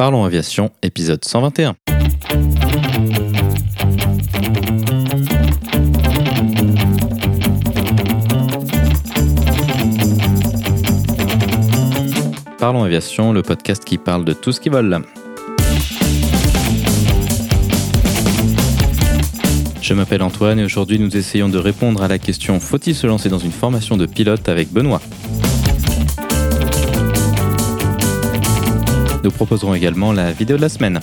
Parlons Aviation, épisode 121. Parlons Aviation, le podcast qui parle de tout ce qui vole. Je m'appelle Antoine et aujourd'hui nous essayons de répondre à la question Faut-il se lancer dans une formation de pilote avec Benoît? Nous proposerons également la vidéo de la semaine.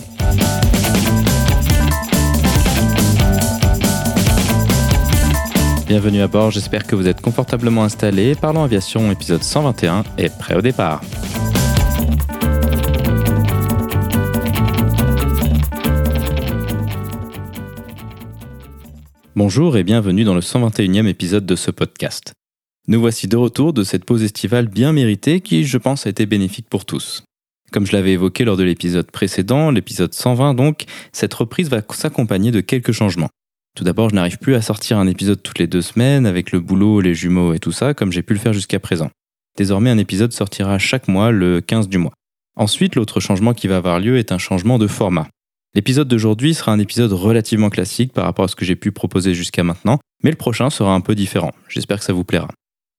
Bienvenue à bord, j'espère que vous êtes confortablement installés. Parlons Aviation, épisode 121 est prêt au départ. Bonjour et bienvenue dans le 121e épisode de ce podcast. Nous voici de retour de cette pause estivale bien méritée qui, je pense, a été bénéfique pour tous. Comme je l'avais évoqué lors de l'épisode précédent, l'épisode 120 donc, cette reprise va s'accompagner de quelques changements. Tout d'abord, je n'arrive plus à sortir un épisode toutes les deux semaines avec le boulot, les jumeaux et tout ça, comme j'ai pu le faire jusqu'à présent. Désormais, un épisode sortira chaque mois le 15 du mois. Ensuite, l'autre changement qui va avoir lieu est un changement de format. L'épisode d'aujourd'hui sera un épisode relativement classique par rapport à ce que j'ai pu proposer jusqu'à maintenant, mais le prochain sera un peu différent. J'espère que ça vous plaira.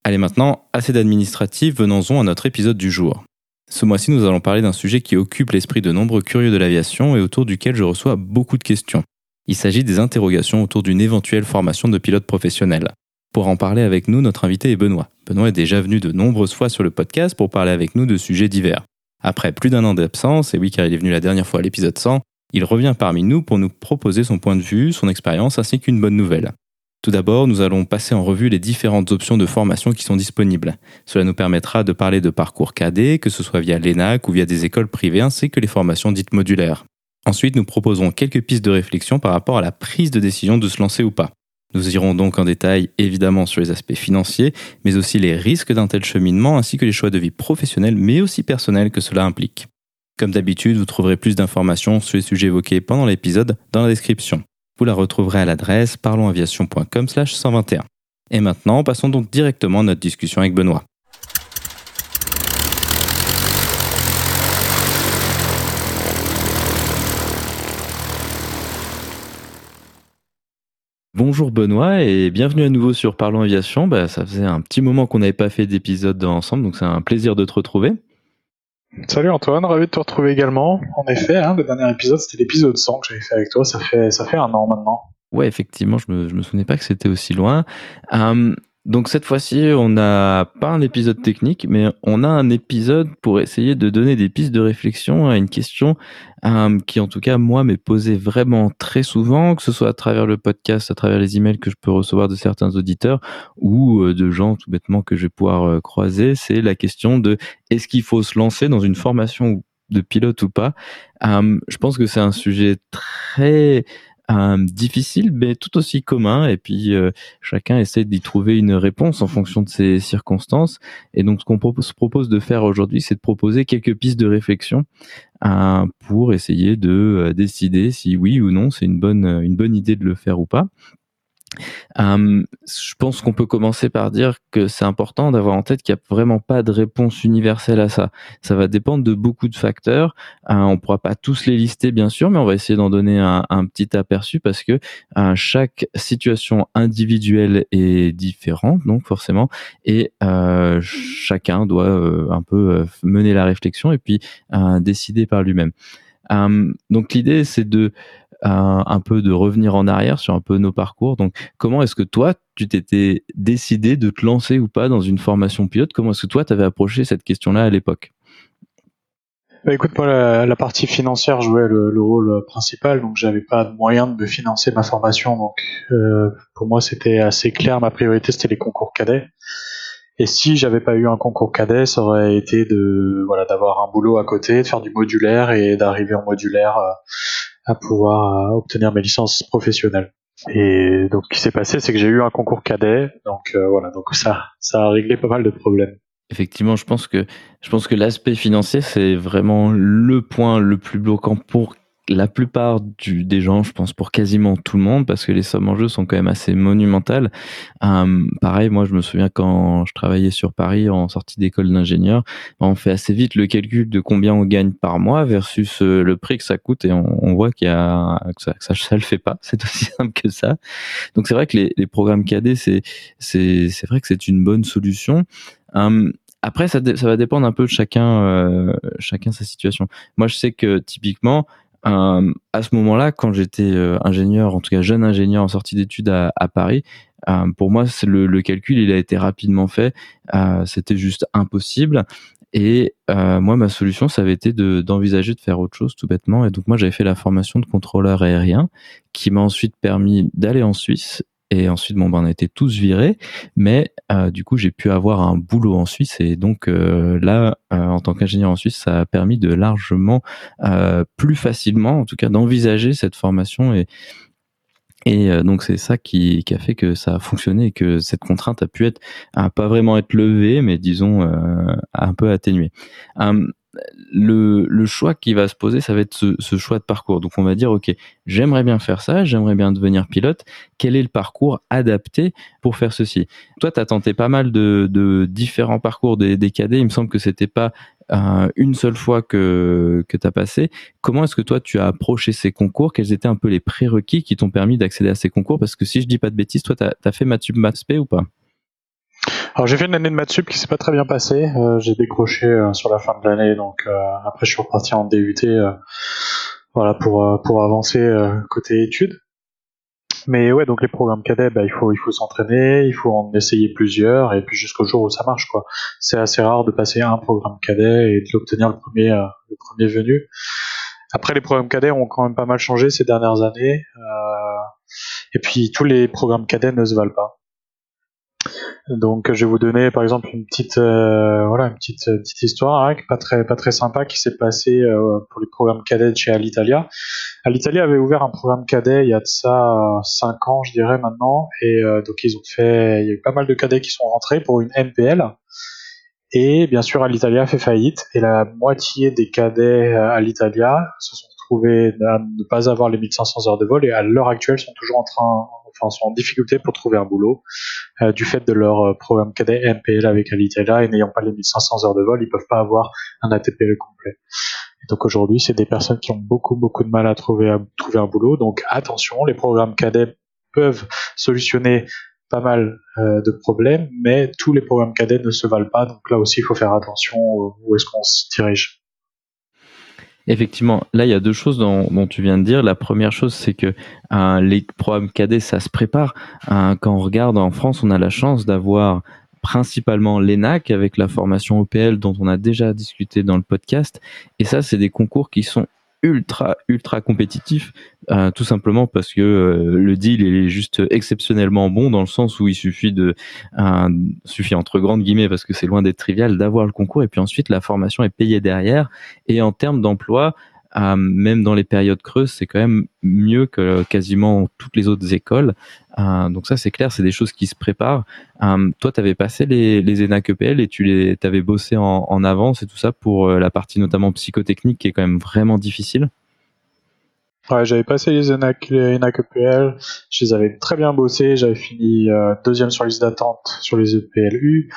Allez maintenant, assez d'administratif, venons-en à notre épisode du jour. Ce mois-ci, nous allons parler d'un sujet qui occupe l'esprit de nombreux curieux de l'aviation et autour duquel je reçois beaucoup de questions. Il s'agit des interrogations autour d'une éventuelle formation de pilote professionnel. Pour en parler avec nous, notre invité est Benoît. Benoît est déjà venu de nombreuses fois sur le podcast pour parler avec nous de sujets divers. Après plus d'un an d'absence, et oui car il est venu la dernière fois à l'épisode 100, il revient parmi nous pour nous proposer son point de vue, son expérience ainsi qu'une bonne nouvelle. Tout d'abord, nous allons passer en revue les différentes options de formation qui sont disponibles. Cela nous permettra de parler de parcours cadet, que ce soit via l'ENAC ou via des écoles privées, ainsi que les formations dites modulaires. Ensuite, nous proposerons quelques pistes de réflexion par rapport à la prise de décision de se lancer ou pas. Nous irons donc en détail évidemment sur les aspects financiers, mais aussi les risques d'un tel cheminement ainsi que les choix de vie professionnels mais aussi personnels que cela implique. Comme d'habitude, vous trouverez plus d'informations sur les sujets évoqués pendant l'épisode dans la description. Vous la retrouverez à l'adresse parlonsaviation.com/121. Et maintenant, passons donc directement à notre discussion avec Benoît. Bonjour Benoît et bienvenue à nouveau sur Parlons Aviation. Bah, ça faisait un petit moment qu'on n'avait pas fait d'épisode ensemble, donc c'est un plaisir de te retrouver. Salut Antoine, ravi de te retrouver également. En effet, hein, le dernier épisode, c'était l'épisode 100 que j'avais fait avec toi. Ça fait, ça fait un an maintenant. Ouais, effectivement, je me, je me souvenais pas que c'était aussi loin. Hum, donc cette fois-ci, on n'a pas un épisode technique, mais on a un épisode pour essayer de donner des pistes de réflexion à une question euh, qui, en tout cas, moi, m'est posée vraiment très souvent, que ce soit à travers le podcast, à travers les emails que je peux recevoir de certains auditeurs ou euh, de gens tout bêtement que je vais pouvoir euh, croiser. C'est la question de est-ce qu'il faut se lancer dans une formation de pilote ou pas? je pense que c'est un sujet très difficile, mais tout aussi commun. Et puis euh, chacun essaie d'y trouver une réponse en fonction de ses circonstances. Et donc ce qu'on propose, propose de faire aujourd'hui, c'est de proposer quelques pistes de réflexion euh, pour essayer de euh, décider si oui ou non c'est une bonne une bonne idée de le faire ou pas. Euh, je pense qu'on peut commencer par dire que c'est important d'avoir en tête qu'il n'y a vraiment pas de réponse universelle à ça. Ça va dépendre de beaucoup de facteurs. Euh, on ne pourra pas tous les lister, bien sûr, mais on va essayer d'en donner un, petit aperçu parce que euh, chaque situation individuelle est différente, donc forcément, et euh, chacun doit euh, un peu mener la réflexion et puis décider par lui-même. donc l'idée, c'est de un, peu de revenir en arrière sur un peu nos parcours. Donc, comment est-ce que toi, tu t'étais décidé de te lancer ou pas dans une formation pilote? Comment est-ce que toi, tu avais approché cette question-là à l'époque? Bah écoute, moi, la, partie financière jouait le, rôle principal, donc j'avais pas de moyen de me financer ma formation. Donc, euh, pour moi, c'était assez clair. Ma priorité, c'était les concours cadets. Et si j'avais pas eu un concours cadet, ça aurait été de voilà d'avoir un boulot à côté, de faire du modulaire et d'arriver en modulaire euh, à pouvoir obtenir mes licences professionnelles. Et donc, ce qui s'est passé, c'est que j'ai eu un concours cadet, donc euh, voilà, donc ça, ça a réglé pas mal de problèmes. Effectivement, je pense que je pense que l'aspect financier c'est vraiment le point le plus bloquant pour la plupart du, des gens, je pense pour quasiment tout le monde, parce que les sommes en jeu sont quand même assez monumentales. Euh, pareil, moi je me souviens quand je travaillais sur Paris en sortie d'école d'ingénieur, on fait assez vite le calcul de combien on gagne par mois versus euh, le prix que ça coûte et on, on voit qu'il y a que ça, que ça, ça le fait pas. C'est aussi simple que ça. Donc c'est vrai que les, les programmes KD, c'est c'est c'est vrai que c'est une bonne solution. Euh, après, ça, ça va dépendre un peu de chacun, euh, chacun sa situation. Moi, je sais que typiquement, euh, à ce moment-là, quand j'étais euh, ingénieur, en tout cas jeune ingénieur en sortie d'études à, Paris, euh, pour moi, le, le, calcul, il a été rapidement fait. C'était juste impossible. Et moi, ma solution, ça avait été d'envisager de, de, faire autre chose, tout bêtement. Et donc, moi, j'avais fait la formation de contrôleur aérien, qui m'a ensuite permis d'aller en Suisse et ensuite, bon, ben, on a été tous virés, mais euh, du coup, j'ai pu avoir un boulot en Suisse. Et donc euh, là, euh, en tant qu'ingénieur en Suisse, ça a permis de largement, euh, plus facilement, en tout cas, d'envisager cette formation. Et, et euh, donc, c'est ça qui, qui, a fait que ça a fonctionné et que cette contrainte a pu être, à pas vraiment être levée, mais disons, un peu atténuée. Hum, le, le, choix qui va se poser, ça va être ce, ce, choix de parcours. Donc on va dire, ok, j'aimerais bien faire ça, j'aimerais bien devenir pilote. Quel est le parcours adapté pour faire ceci? Toi, tu as tenté pas mal de, de différents parcours des, des, cadets. Il me semble que c'était pas euh, une seule fois que, que tu as passé. Comment est-ce que toi, tu as approché ces concours? Quels étaient un peu les prérequis qui t'ont permis d'accéder à ces concours? Parce que si je dis pas de bêtises, toi, tu as, fait Mathsup Mathsp ou pas? Alors j'ai fait une année de maths sup qui s'est pas très bien passée. Euh, j'ai décroché euh, sur la fin de l'année, donc euh, après je suis reparti en DUT, euh, voilà pour euh, pour avancer côté études. Mais ouais, donc les programmes cadets, bah, il faut il faut s'entraîner, il faut en essayer plusieurs, et puis jusqu'au jour où ça marche quoi. C'est assez rare de passer un programme cadet et de l'obtenir le premier le premier venu. Après les programmes cadets ont quand même pas mal changé ces dernières années, et puis tous les programmes cadets ne se valent pas. Donc je vais vous donner par exemple une petite euh, voilà une petite petite histoire hein, pas très pas très sympa qui s'est passé euh, pour les programmes cadets chez Alitalia. Alitalia avait ouvert un programme cadet il y a de ça 5 ans je dirais maintenant. Et euh, donc ils ont fait il y a eu pas mal de cadets qui sont rentrés pour une MPL et bien sûr Alitalia fait faillite. Et la moitié des cadets à l'Italia se sont trouvés à ne pas avoir les 1500 heures de vol. Et à l'heure actuelle sont toujours en train sont en difficulté pour trouver un boulot euh, du fait de leur euh, programme cadet MPL avec Alitalia et n'ayant pas les 1500 heures de vol, ils peuvent pas avoir un ATPL complet. Et donc aujourd'hui, c'est des personnes qui ont beaucoup beaucoup de mal à trouver à trouver un boulot. Donc attention, les programmes cadets peuvent solutionner pas mal euh, de problèmes, mais tous les programmes cadets ne se valent pas. Donc là aussi, il faut faire attention où est-ce qu'on se dirige. Effectivement, là, il y a deux choses dont, tu viens de dire. La première chose, c'est que euh, les programmes cadets, ça se prépare. Euh, quand on regarde en France, on a la chance d'avoir principalement l'ENAC avec la formation OPL dont on a déjà discuté dans le podcast. Et ça, c'est des concours qui sont ultra ultra compétitif euh, tout simplement parce que euh, le deal est juste exceptionnellement bon dans le sens où il suffit de euh, suffit entre grandes guillemets parce que c'est loin d'être trivial d'avoir le concours et puis ensuite la formation est payée derrière. Et en termes d'emploi euh, même dans les périodes creuses, c'est quand même mieux que quasiment toutes les autres écoles. Euh, donc ça, c'est clair, c'est des choses qui se préparent. Euh, toi, tu avais passé les, les ENAC EPL et tu les avais bossé en, en, avance et tout ça pour la partie notamment psychotechnique qui est quand même vraiment difficile. Ouais, j'avais passé les EPL, je les avais très bien bossés, j'avais fini euh, deuxième sur liste d'attente sur les EPLU,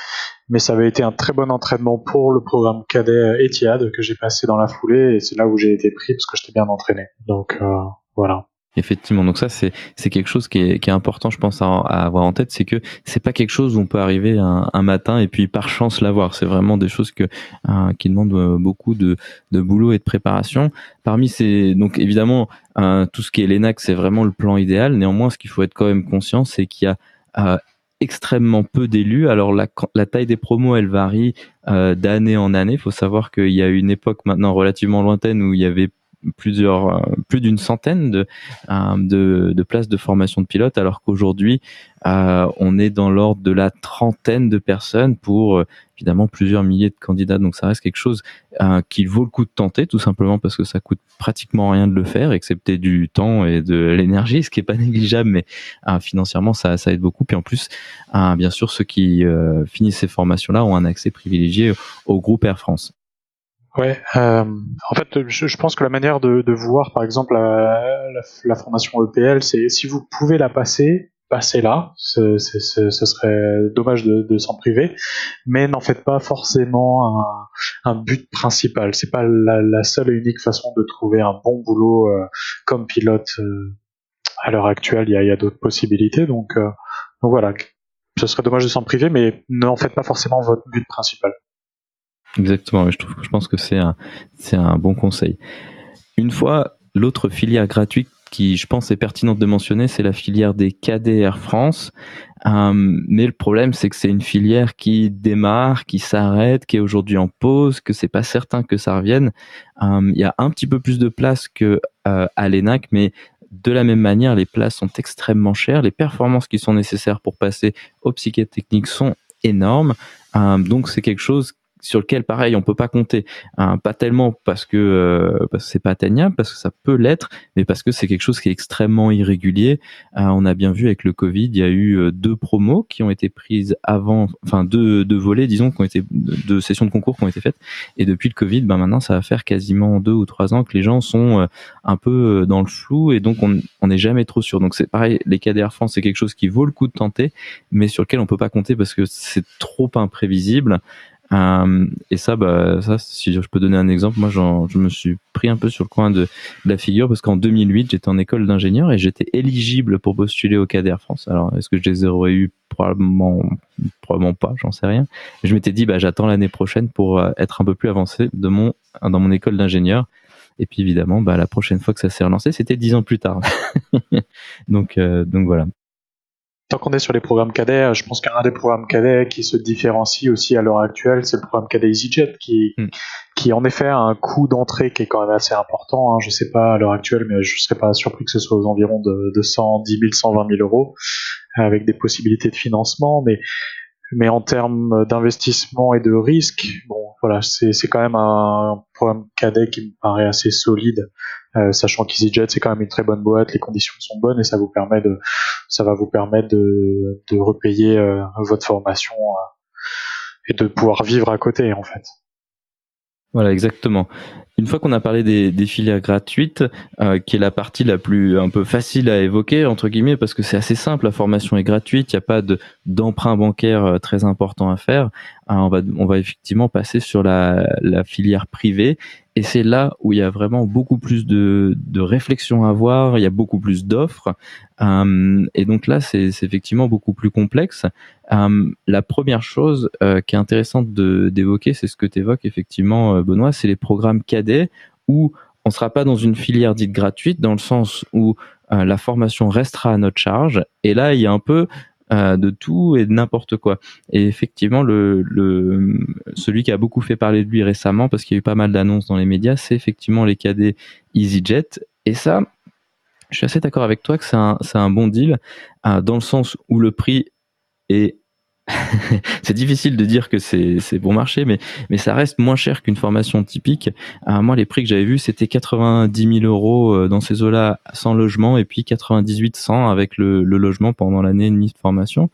mais ça avait été un très bon entraînement pour le programme cadet Etihad que j'ai passé dans la foulée, et c'est là où j'ai été pris parce que j'étais bien entraîné. Donc euh, voilà. Effectivement, donc ça c'est c'est quelque chose qui est, qui est important, je pense à, avoir en tête, c'est que c'est pas quelque chose où on peut arriver un, un matin et puis par chance l'avoir. C'est vraiment des choses que euh, qui demandent euh, beaucoup de, de boulot et de préparation. Parmi ces donc évidemment euh, tout ce qui est l'ENAC c'est vraiment le plan idéal. Néanmoins, ce qu'il faut être quand même conscient, c'est qu'il y a euh, extrêmement peu d'élus. Alors la, la, taille des promos, elle varie euh, d'année en année. Il faut savoir qu'il y a une époque maintenant relativement lointaine où il y avait plusieurs, euh, plus d'une centaine de, euh, de, places de formation de pilote, alors qu'aujourd'hui, euh, on est dans l'ordre de la trentaine de personnes pour évidemment plusieurs milliers de candidats. Donc ça reste quelque chose euh, qui vaut le coup de tenter, tout simplement parce que ça coûte pratiquement rien de le faire, excepté du temps et de l'énergie, ce qui est pas négligeable, mais financièrement ça, ça aide beaucoup. Puis en plus, bien sûr, ceux qui finissent ces formations-là ont un accès privilégié au groupe Air France. Ouais, euh, en fait, je, pense que la manière de, voir, par exemple, la, formation EPL, c'est si vous pouvez la passer, passez-la. Ce, serait dommage de, s'en priver, mais n'en faites pas forcément un, but principal. C'est pas la, seule et unique façon de trouver un bon boulot euh, comme pilote. Euh, à l'heure actuelle, il y a, d'autres possibilités, donc, donc voilà. Ce serait dommage de s'en priver, mais n'en faites pas forcément votre but principal. Exactement, je, pense que c'est un, bon conseil. Une fois, l'autre filière gratuite qui, je pense, est pertinente de mentionner, c'est la filière des Air France. Euh, mais le problème, c'est que c'est une filière qui démarre, qui s'arrête, qui est aujourd'hui en pause, que c'est pas certain que ça revienne. Euh, il y a un petit peu plus de place que euh, à l'ENAC, mais de la même manière, les places sont extrêmement chères. Les performances qui sont nécessaires pour passer au psychotechnique sont énormes. donc c'est quelque chose sur lequel pareil on peut pas compter. Hein, pas tellement parce que euh, parce que c'est pas atteignable parce que ça peut l'être mais parce que c'est quelque chose qui est extrêmement irrégulier. Euh, on a bien vu avec le Covid il y a eu euh, deux promos qui ont été prises avant enfin deux, deux volets disons qui ont été deux sessions de concours qui ont été faites. Et depuis le Covid ben maintenant ça va faire quasiment deux ou trois ans que les gens sont un peu dans le flou et donc on n'est jamais trop sûr. Donc c'est pareil les KDR France c'est quelque chose qui vaut le coup de tenter mais sur lequel on peut pas compter parce que c'est trop imprévisible euh, et ça, bah, ça, si je peux donner un exemple, moi, je me suis pris un peu sur le coin de, la figure parce qu'en 2008, j'étais en école d'ingénieur et j'étais éligible pour postuler au CADER France. Alors, est-ce que je les aurais eu? Probablement, probablement pas, j'en sais rien. Je m'étais dit, bah, j'attends l'année prochaine pour euh, être un peu plus avancé de mon, dans mon école d'ingénieur. Et puis évidemment, bah, la prochaine fois que ça s'est relancé, c'était dix ans plus tard. donc, euh, donc voilà. Tant qu'on est sur les programmes cadets, je pense qu'un des programmes cadets qui se différencie aussi à l'heure actuelle, c'est le programme cadet EasyJet, qui, hmm. qui en effet a un coût d'entrée qui est quand même assez important. Hein. Je sais pas à l'heure actuelle, mais je serais pas surpris que ce soit aux environs de, de 110 000, 120 000 euros, avec des possibilités de financement. Mais, mais en termes d'investissement et de risque, bon, voilà, c'est quand même un programme cadet qui me paraît assez solide euh, sachant qu'EasyJet c'est quand même une très bonne boîte, les conditions sont bonnes et ça vous permet de, ça va vous permettre de, de repayer euh, votre formation euh, et de pouvoir vivre à côté en fait. Voilà, exactement. Une fois qu'on a parlé des, filières gratuites, qui est la partie la plus un peu facile à évoquer entre guillemets, parce que c'est assez simple, la formation est gratuite, il n'y a pas de d'emprunt bancaire très important à faire. Euh, on va effectivement passer sur la, filière privée, et c'est là où il y a vraiment beaucoup plus de, de réflexion à avoir, il y a beaucoup plus d'offres, euh, et donc là c'est effectivement beaucoup plus complexe. Euh, la première chose euh, qui est intéressante d'évoquer, c'est ce que tu évoques effectivement, Benoît, c'est les programmes cadets où on ne sera pas dans une filière dite gratuite, dans le sens où la formation restera à notre charge. Et là, il y a un peu de tout et de n'importe quoi. Et effectivement, le, le, celui qui a beaucoup fait parler de lui récemment, parce qu'il y a eu pas mal d'annonces dans les médias, c'est effectivement les cadets EasyJet. Et ça, je suis assez d'accord avec toi que c'est un, un, bon deal, dans le sens où le prix est c'est difficile de dire que c'est bon marché, mais, ça reste moins cher qu'une formation typique. Euh, moi, les prix que j'avais vus, c'était 90 000 euros euh, dans ces eaux-là sans logement, et puis 98 100 avec le, le logement pendant l'année et demie de formation.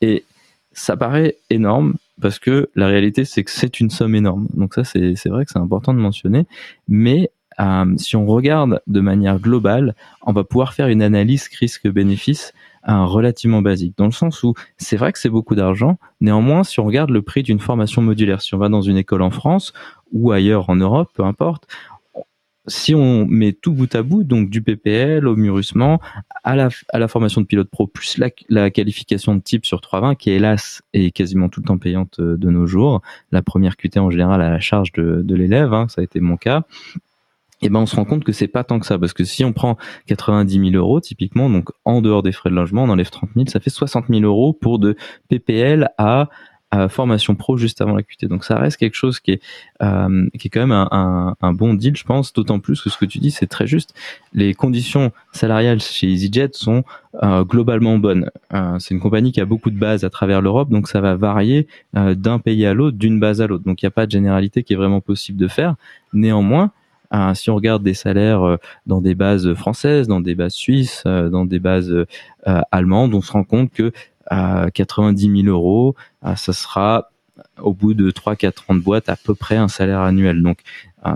Et ça paraît énorme, parce que la réalité, c'est que c'est une somme énorme. Donc ça, c'est vrai que c'est important de mentionner. Mais euh, si on regarde de manière globale, on va pouvoir faire une analyse risque-bénéfice un relativement basique, dans le sens où c'est vrai que c'est beaucoup d'argent, néanmoins, si on regarde le prix d'une formation modulaire, si on va dans une école en France ou ailleurs en Europe, peu importe, si on met tout bout à bout, donc du PPL au mûrissement, à la, à la formation de pilote pro, plus la, qualification de type sur 320, qui hélas est quasiment tout le temps payante euh, de nos jours, la première QT en général à la charge de, de l'élève, hein, ça a été mon cas, eh ben on se rend compte que c'est pas tant que ça parce que si on prend 90 000 euros typiquement donc en dehors des frais de logement on enlève 30 000 ça fait 60 000 euros pour de PPL à, formation pro juste avant la QT donc ça reste quelque chose qui est euh, qui est quand même un, un, bon deal je pense d'autant plus que ce que tu dis c'est très juste. Les conditions salariales chez EasyJet sont euh, globalement bonnes. Euh, c'est une compagnie qui a beaucoup de bases à travers l'Europe donc ça va varier d'un pays à l'autre d'une base à l'autre. Donc il n'y a pas de généralité qui est vraiment possible de faire. Néanmoins si on regarde des salaires euh, dans des bases françaises, dans des bases suisses, euh, dans des bases euh, allemandes, on se rend compte que à 90 000 euros, ça sera au bout de 3-4 ans de boîte à peu près un salaire annuel. Donc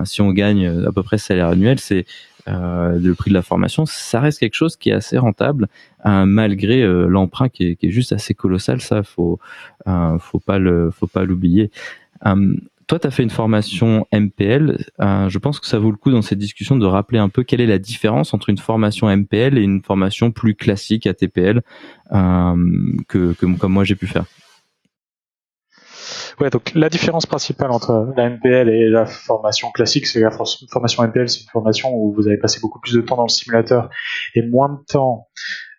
si on gagne à peu près ce salaire annuel, c'est le prix de la formation, ça reste quelque chose qui est assez rentable malgré l'emprunt qui est, juste assez colossal. Ça, faut faut pas le faut pas l'oublier. Toi, tu as fait une formation MPL. Euh, je pense que ça vaut le coup dans cette discussion de rappeler un peu quelle est la différence entre une formation MPL et une formation plus classique ATPL euh, que, que, comme moi j'ai pu faire. Ouais, donc la différence principale entre la MPL et la formation classique, c'est la formation MPL, c'est une formation où vous avez passé beaucoup plus de temps dans le simulateur et moins de temps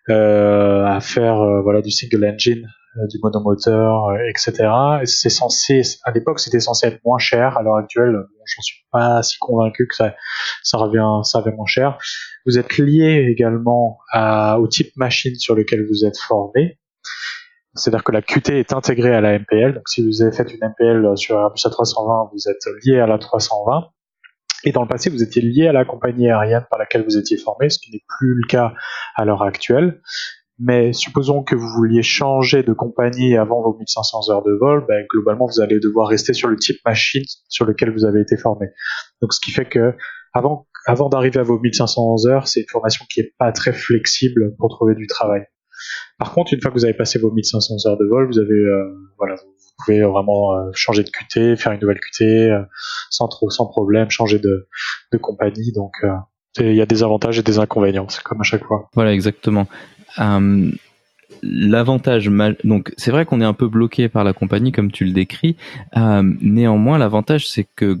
euh, à faire euh, voilà du single engine du monomoteur, euh, etc. Et c'est censé, à l'époque, c'était censé être moins cher. À l'heure actuelle, bon, j'en suis pas si convaincu que ça, revient, ça moins cher. Vous êtes lié également au type machine sur lequel vous êtes formé. C'est-à-dire que la QT est intégrée à la MPL. Donc, si vous avez fait une MPL sur Airbus A320, vous êtes lié à la 320. Et dans le passé, vous étiez lié à la compagnie aérienne par laquelle vous étiez formé, ce qui n'est plus le cas à l'heure actuelle. Mais supposons que vous vouliez changer de compagnie avant vos 1500 heures de vol, ben, globalement vous allez devoir rester sur le type machine sur lequel vous avez été formé. Donc ce qui fait que avant, avant d'arriver à vos 1500 heures, c'est une formation qui est pas très flexible pour trouver du travail. Par contre, une fois que vous avez passé vos 1500 heures de vol, vous avez euh, voilà, vous pouvez vraiment euh, changer de QT, faire une nouvelle QT euh, sans trop sans problème, changer de, de compagnie. Donc il y a des avantages et des inconvénients, c'est comme à chaque fois. Voilà, exactement. Euh, l'avantage, donc c'est vrai qu'on est un peu bloqué par la compagnie comme tu le décris. Euh, néanmoins, l'avantage c'est que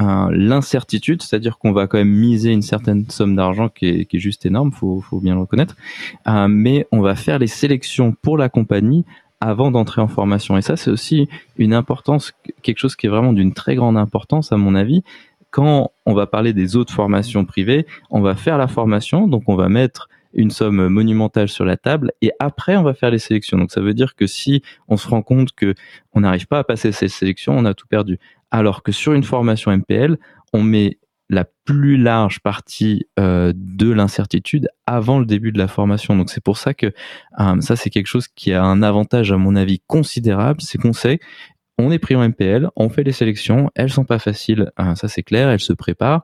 euh, l'incertitude, c'est-à-dire qu'on va quand même miser une certaine somme d'argent qui est, juste énorme, faut, faut bien le reconnaître, mais on va faire les sélections pour la compagnie avant d'entrer en formation. Et ça, c'est aussi une importance, quelque chose qui est vraiment d'une très grande importance à mon avis. Quand on va parler des autres formations privées, on va faire la formation, donc on va mettre une somme monumentale sur la table et après on va faire les sélections. Donc ça veut dire que si on se rend compte que on n'arrive pas à passer ces sélections, on a tout perdu. Alors que sur une formation MPL, on met la plus large partie euh, de l'incertitude avant le début de la formation. Donc c'est pour ça que euh, ça c'est quelque chose qui a un avantage à mon avis considérable, c'est qu'on sait on est pris en MPL, on fait les sélections, elles sont pas faciles, euh, ça c'est clair, elles se préparent,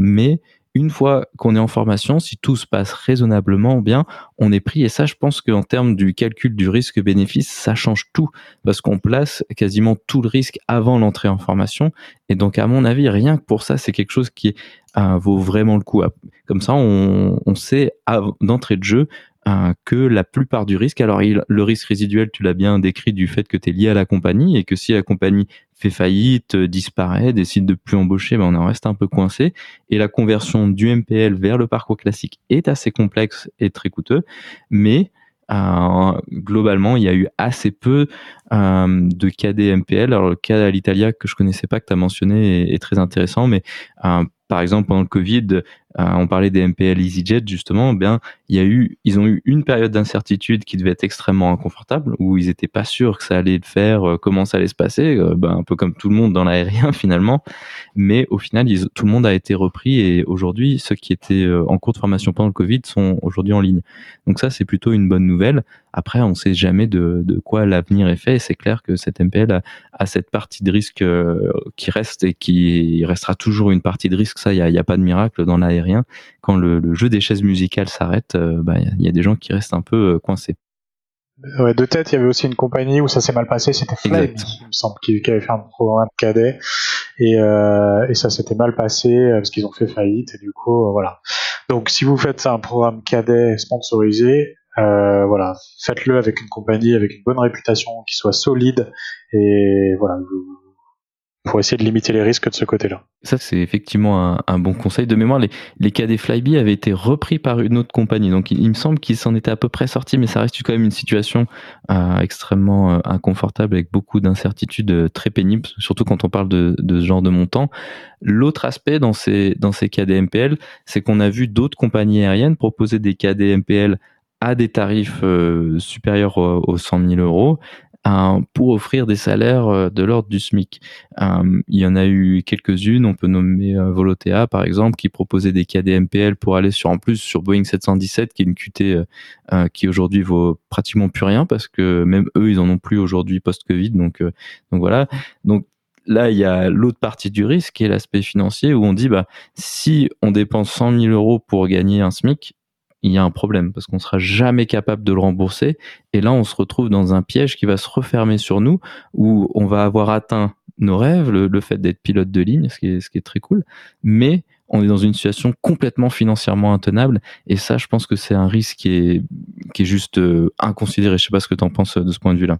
mais une fois qu'on est en formation, si tout se passe raisonnablement bien, on est pris. Et ça, je pense qu'en termes du calcul du risque-bénéfice, ça change tout parce qu'on place quasiment tout le risque avant l'entrée en formation. Et donc, à mon avis, rien que pour ça, c'est quelque chose qui euh, vaut vraiment le coup. Comme ça, on, sait d'entrée de jeu que la plupart du risque, alors le risque résiduel, tu l'as bien décrit du fait que tu es lié à la compagnie et que si la compagnie fait faillite, euh, disparaît, décide de plus embaucher, ben on en reste un peu coincé. Et la conversion du MPL vers le parcours classique est assez complexe et très coûteux, mais euh, globalement, il y a eu assez peu euh, de KD MPL. Alors le cas à l'Italia que je connaissais pas, que tu as mentionné, est, très intéressant, mais euh, par exemple, pendant le Covid, euh, on parlait des MPL EasyJet justement. Eh bien, il y a eu, ils ont eu une période d'incertitude qui devait être extrêmement inconfortable, où ils n'étaient pas sûrs que ça allait le faire, euh, comment ça allait se passer, euh, ben, un peu comme tout le monde dans l'aérien finalement. Mais au final, tout le monde a été repris et aujourd'hui, ceux qui étaient en cours de formation pendant le Covid sont aujourd'hui en ligne. Donc ça, c'est plutôt une bonne nouvelle. Après, on ne sait jamais de, quoi l'avenir est fait. C'est clair que cette MPL a, a, cette partie de risque qui reste et qui restera toujours une partie de risque ça, il n'y a, pas de miracle dans l'aérien. Quand le, jeu des chaises musicales s'arrête, euh, bah, il y a des gens qui restent un peu euh, coincés. Ouais, de tête, il y avait aussi une compagnie où ça s'est mal passé, c'était Flame, il me semble, qui, avait fait un programme cadet, et, euh, et ça s'était mal passé parce qu'ils ont fait faillite, et du coup, voilà. Donc, si vous faites un programme cadet sponsorisé, voilà, faites-le avec une compagnie avec une bonne réputation, qui soit solide, et voilà, vous, pour essayer de limiter les risques de ce côté-là. Ça, c'est effectivement un, bon conseil. De mémoire, les, cas des Flyby avaient été repris par une autre compagnie. Donc, il, me semble qu'ils s'en étaient à peu près sortis, mais ça reste quand même une situation euh, extrêmement euh, inconfortable avec beaucoup d'incertitudes euh, très pénibles, surtout quand on parle de, ce genre de montant. L'autre aspect dans ces, dans ces MPL, c'est qu'on a vu d'autres compagnies aériennes proposer des KD MPL à des tarifs supérieurs aux 100 000 euros pour offrir des salaires de l'ordre du SMIC. il y en a eu quelques-unes, on peut nommer Volotea par exemple, qui proposait des KDMPL pour aller sur en plus sur Boeing 717, qui est une QT qui aujourd'hui vaut pratiquement plus rien parce que même eux, ils en ont plus aujourd'hui post-Covid. Donc, donc voilà. Donc là, il y a l'autre partie du risque qui est l'aspect financier où on dit, bah, si on dépense 100 000 euros pour gagner un SMIC, il y a un problème parce qu'on sera jamais capable de le rembourser. Et là, on se retrouve dans un piège qui va se refermer sur nous où on va avoir atteint nos rêves, le, fait d'être pilote de ligne, ce qui, est, ce qui est très cool. Mais on est dans une situation complètement financièrement intenable. Et ça, je pense que c'est un risque qui est, qui est juste euh, inconsidéré. Je sais pas ce que tu en penses de ce point de vue-là.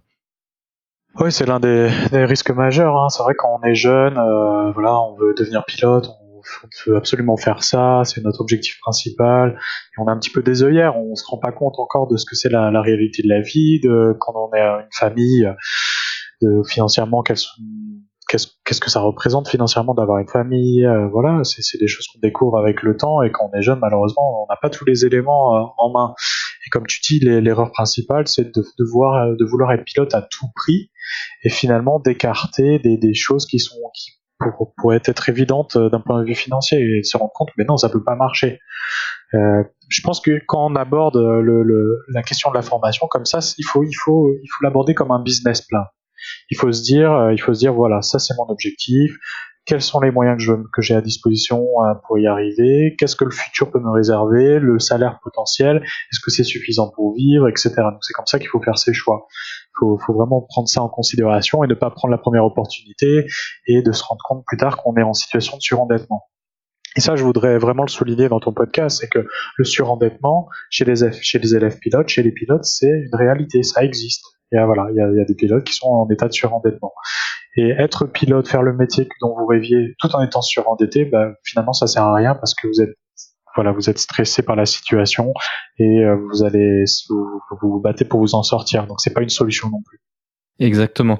Oui, c'est l'un des, risques majeurs. Hein. C'est vrai quand on est jeune, euh, voilà, on veut devenir pilote, on, veut absolument faire ça, c'est notre objectif principal. On a un petit peu des œillères, on se rend pas compte encore de ce que c'est la, réalité de la vie, de quand on est une famille, de financièrement qu'est-ce qu'est-ce que ça représente financièrement d'avoir une famille euh, voilà c'est des choses qu'on découvre avec le temps et quand on est jeune malheureusement on n'a pas tous les éléments euh, en main et comme tu dis l'erreur principale c'est de, de, vouloir être pilote à tout prix et finalement d'écarter des, choses qui sont pour, pourraient être évidentes euh, d'un point de vue financier. Et se rendre compte mais non ça peut pas marcher. Euh, je pense que quand on aborde le, le, la question de la formation comme ça il faut il faut il faut l'aborder comme un business plan. Il faut se dire euh, il faut se dire voilà ça c'est mon objectif quels sont les moyens que j'ai à disposition euh, pour y arriver, qu'est-ce que le futur peut me réserver, le salaire potentiel, est-ce que c'est suffisant pour vivre, etc. Donc c'est comme ça qu'il faut faire ses choix. Il faut, vraiment prendre ça en considération et ne pas prendre la première opportunité et de se rendre compte plus tard qu'on est en situation de surendettement. Et ça, je voudrais vraiment le souligner dans ton podcast, c'est que le surendettement chez les, élèves pilotes, chez les pilotes, c'est une réalité, ça existe. A, voilà, il y a des pilotes qui sont en état de surendettement. Et être pilote, faire le métier dont vous rêviez tout en étant surendetté, bah, finalement ça sert à rien parce que vous êtes voilà, vous êtes stressé par la situation et euh, vous allez vous, vous, battez pour vous en sortir. Donc c'est pas une solution non plus. Exactement.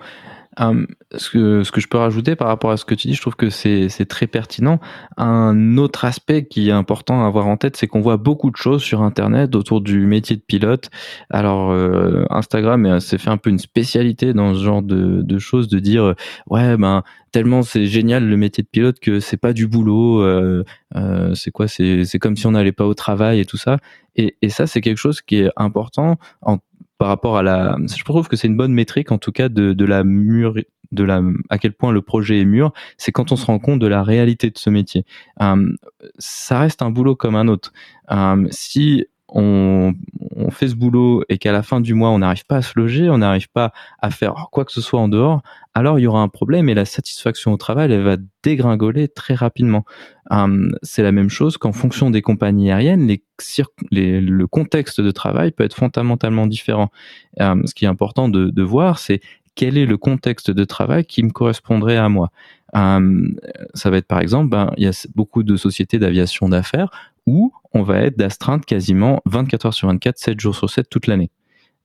Um, ce, que, ce que je peux rajouter par rapport à ce que tu dis, je trouve que c'est très pertinent. Un autre aspect qui est important à avoir en tête, c'est qu'on voit beaucoup de choses sur Internet autour du métier de pilote. Alors euh, Instagram s'est fait un peu une spécialité dans ce genre de, de choses, de dire euh, ouais ben tellement c'est génial le métier de pilote que c'est pas du boulot, euh, euh, c'est quoi, c'est comme si on n'allait pas au travail et tout ça. Et, et ça c'est quelque chose qui est important par rapport à la. Je trouve que c'est une bonne métrique, en tout cas, de, de la mûr, de la, à quel point le projet est mûr. C'est quand on se rend compte de la réalité de ce métier. Euh, ça reste un boulot comme un autre. Euh, si on, fait ce boulot et qu'à la fin du mois on n'arrive pas à se loger, on n'arrive pas à faire quoi que ce soit en dehors, alors il y aura un problème et la satisfaction au travail elle va dégringoler très rapidement. Hum, c'est la même chose qu'en fonction des compagnies aériennes, le contexte de travail peut être fondamentalement différent. Hum, ce qui est important de voir, c'est quel est le contexte de travail qui me correspondrait à moi. Hum, ça va être par exemple, ben, il y a beaucoup de sociétés d'aviation d'affaires où on va être d'astreinte quasiment 24 heures sur 24, 7 jours sur 7 toute l'année.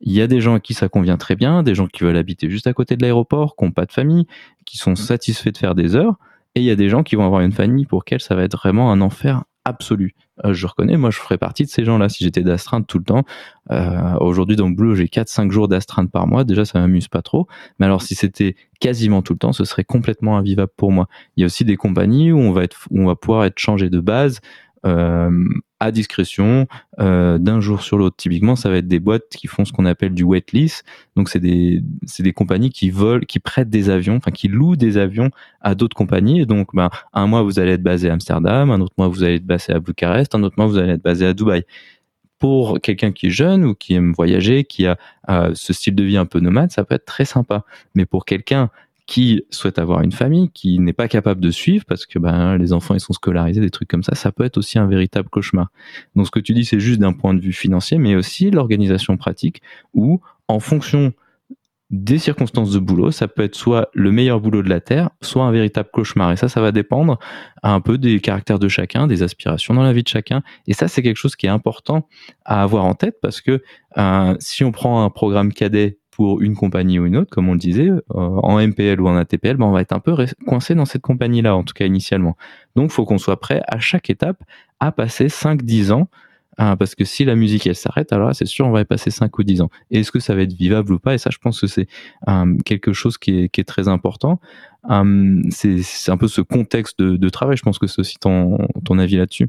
Il y a des gens à qui ça convient très bien, des gens qui veulent habiter juste à côté de l'aéroport, qui n'ont pas de famille, qui sont satisfaits de faire des heures, et il y a des gens qui vont avoir une famille pour lesquels ça va être vraiment un enfer absolu. Euh, je reconnais, moi je ferais partie de ces gens-là si j'étais d'astreinte tout le temps. Euh, Aujourd'hui dans le j'ai 4-5 jours d'astreinte par mois, déjà ça m'amuse pas trop. Mais alors si c'était quasiment tout le temps, ce serait complètement invivable pour moi. Il y a aussi des compagnies où on va, être, où on va pouvoir être changé de base, à discrétion euh, d'un jour sur l'autre. Typiquement, ça va être des boîtes qui font ce qu'on appelle du wet lease. Donc, c'est des, des compagnies qui volent, qui prêtent des avions, enfin qui louent des avions à d'autres compagnies. Et donc, ben, un mois vous allez être basé à Amsterdam, un autre mois vous allez être basé à Bucarest, un autre mois vous allez être basé à Dubaï pour quelqu'un qui est jeune ou qui aime voyager, qui a euh, ce style de vie un peu nomade, ça peut être très sympa. Mais pour quelqu'un qui souhaite avoir une famille, qui n'est pas capable de suivre parce que ben, les enfants ils sont scolarisés, des trucs comme ça, ça peut être aussi un véritable cauchemar. Donc ce que tu dis, c'est juste d'un point de vue financier, mais aussi l'organisation pratique où, en fonction des circonstances de boulot, ça peut être soit le meilleur boulot de la Terre, soit un véritable cauchemar. Et ça, ça va dépendre un peu des caractères de chacun, des aspirations dans la vie de chacun. Et ça, c'est quelque chose qui est important à avoir en tête parce que euh, si on prend un programme cadet pour une compagnie ou une autre, comme on le disait, euh, en MPL ou en ATPL, ben on va être un peu coincé dans cette compagnie-là, en tout cas initialement. Donc, faut qu'on soit prêt à chaque étape à passer 5-10 ans hein, parce que si la musique elle s'arrête, alors c'est sûr on va y passer 5 ou 10 ans. Est-ce que ça va être vivable ou pas? Et ça, je pense que c'est quelque chose qui est, qui est très important. c'est un peu ce contexte de, de, travail. Je pense que c'est aussi ton, ton avis là-dessus.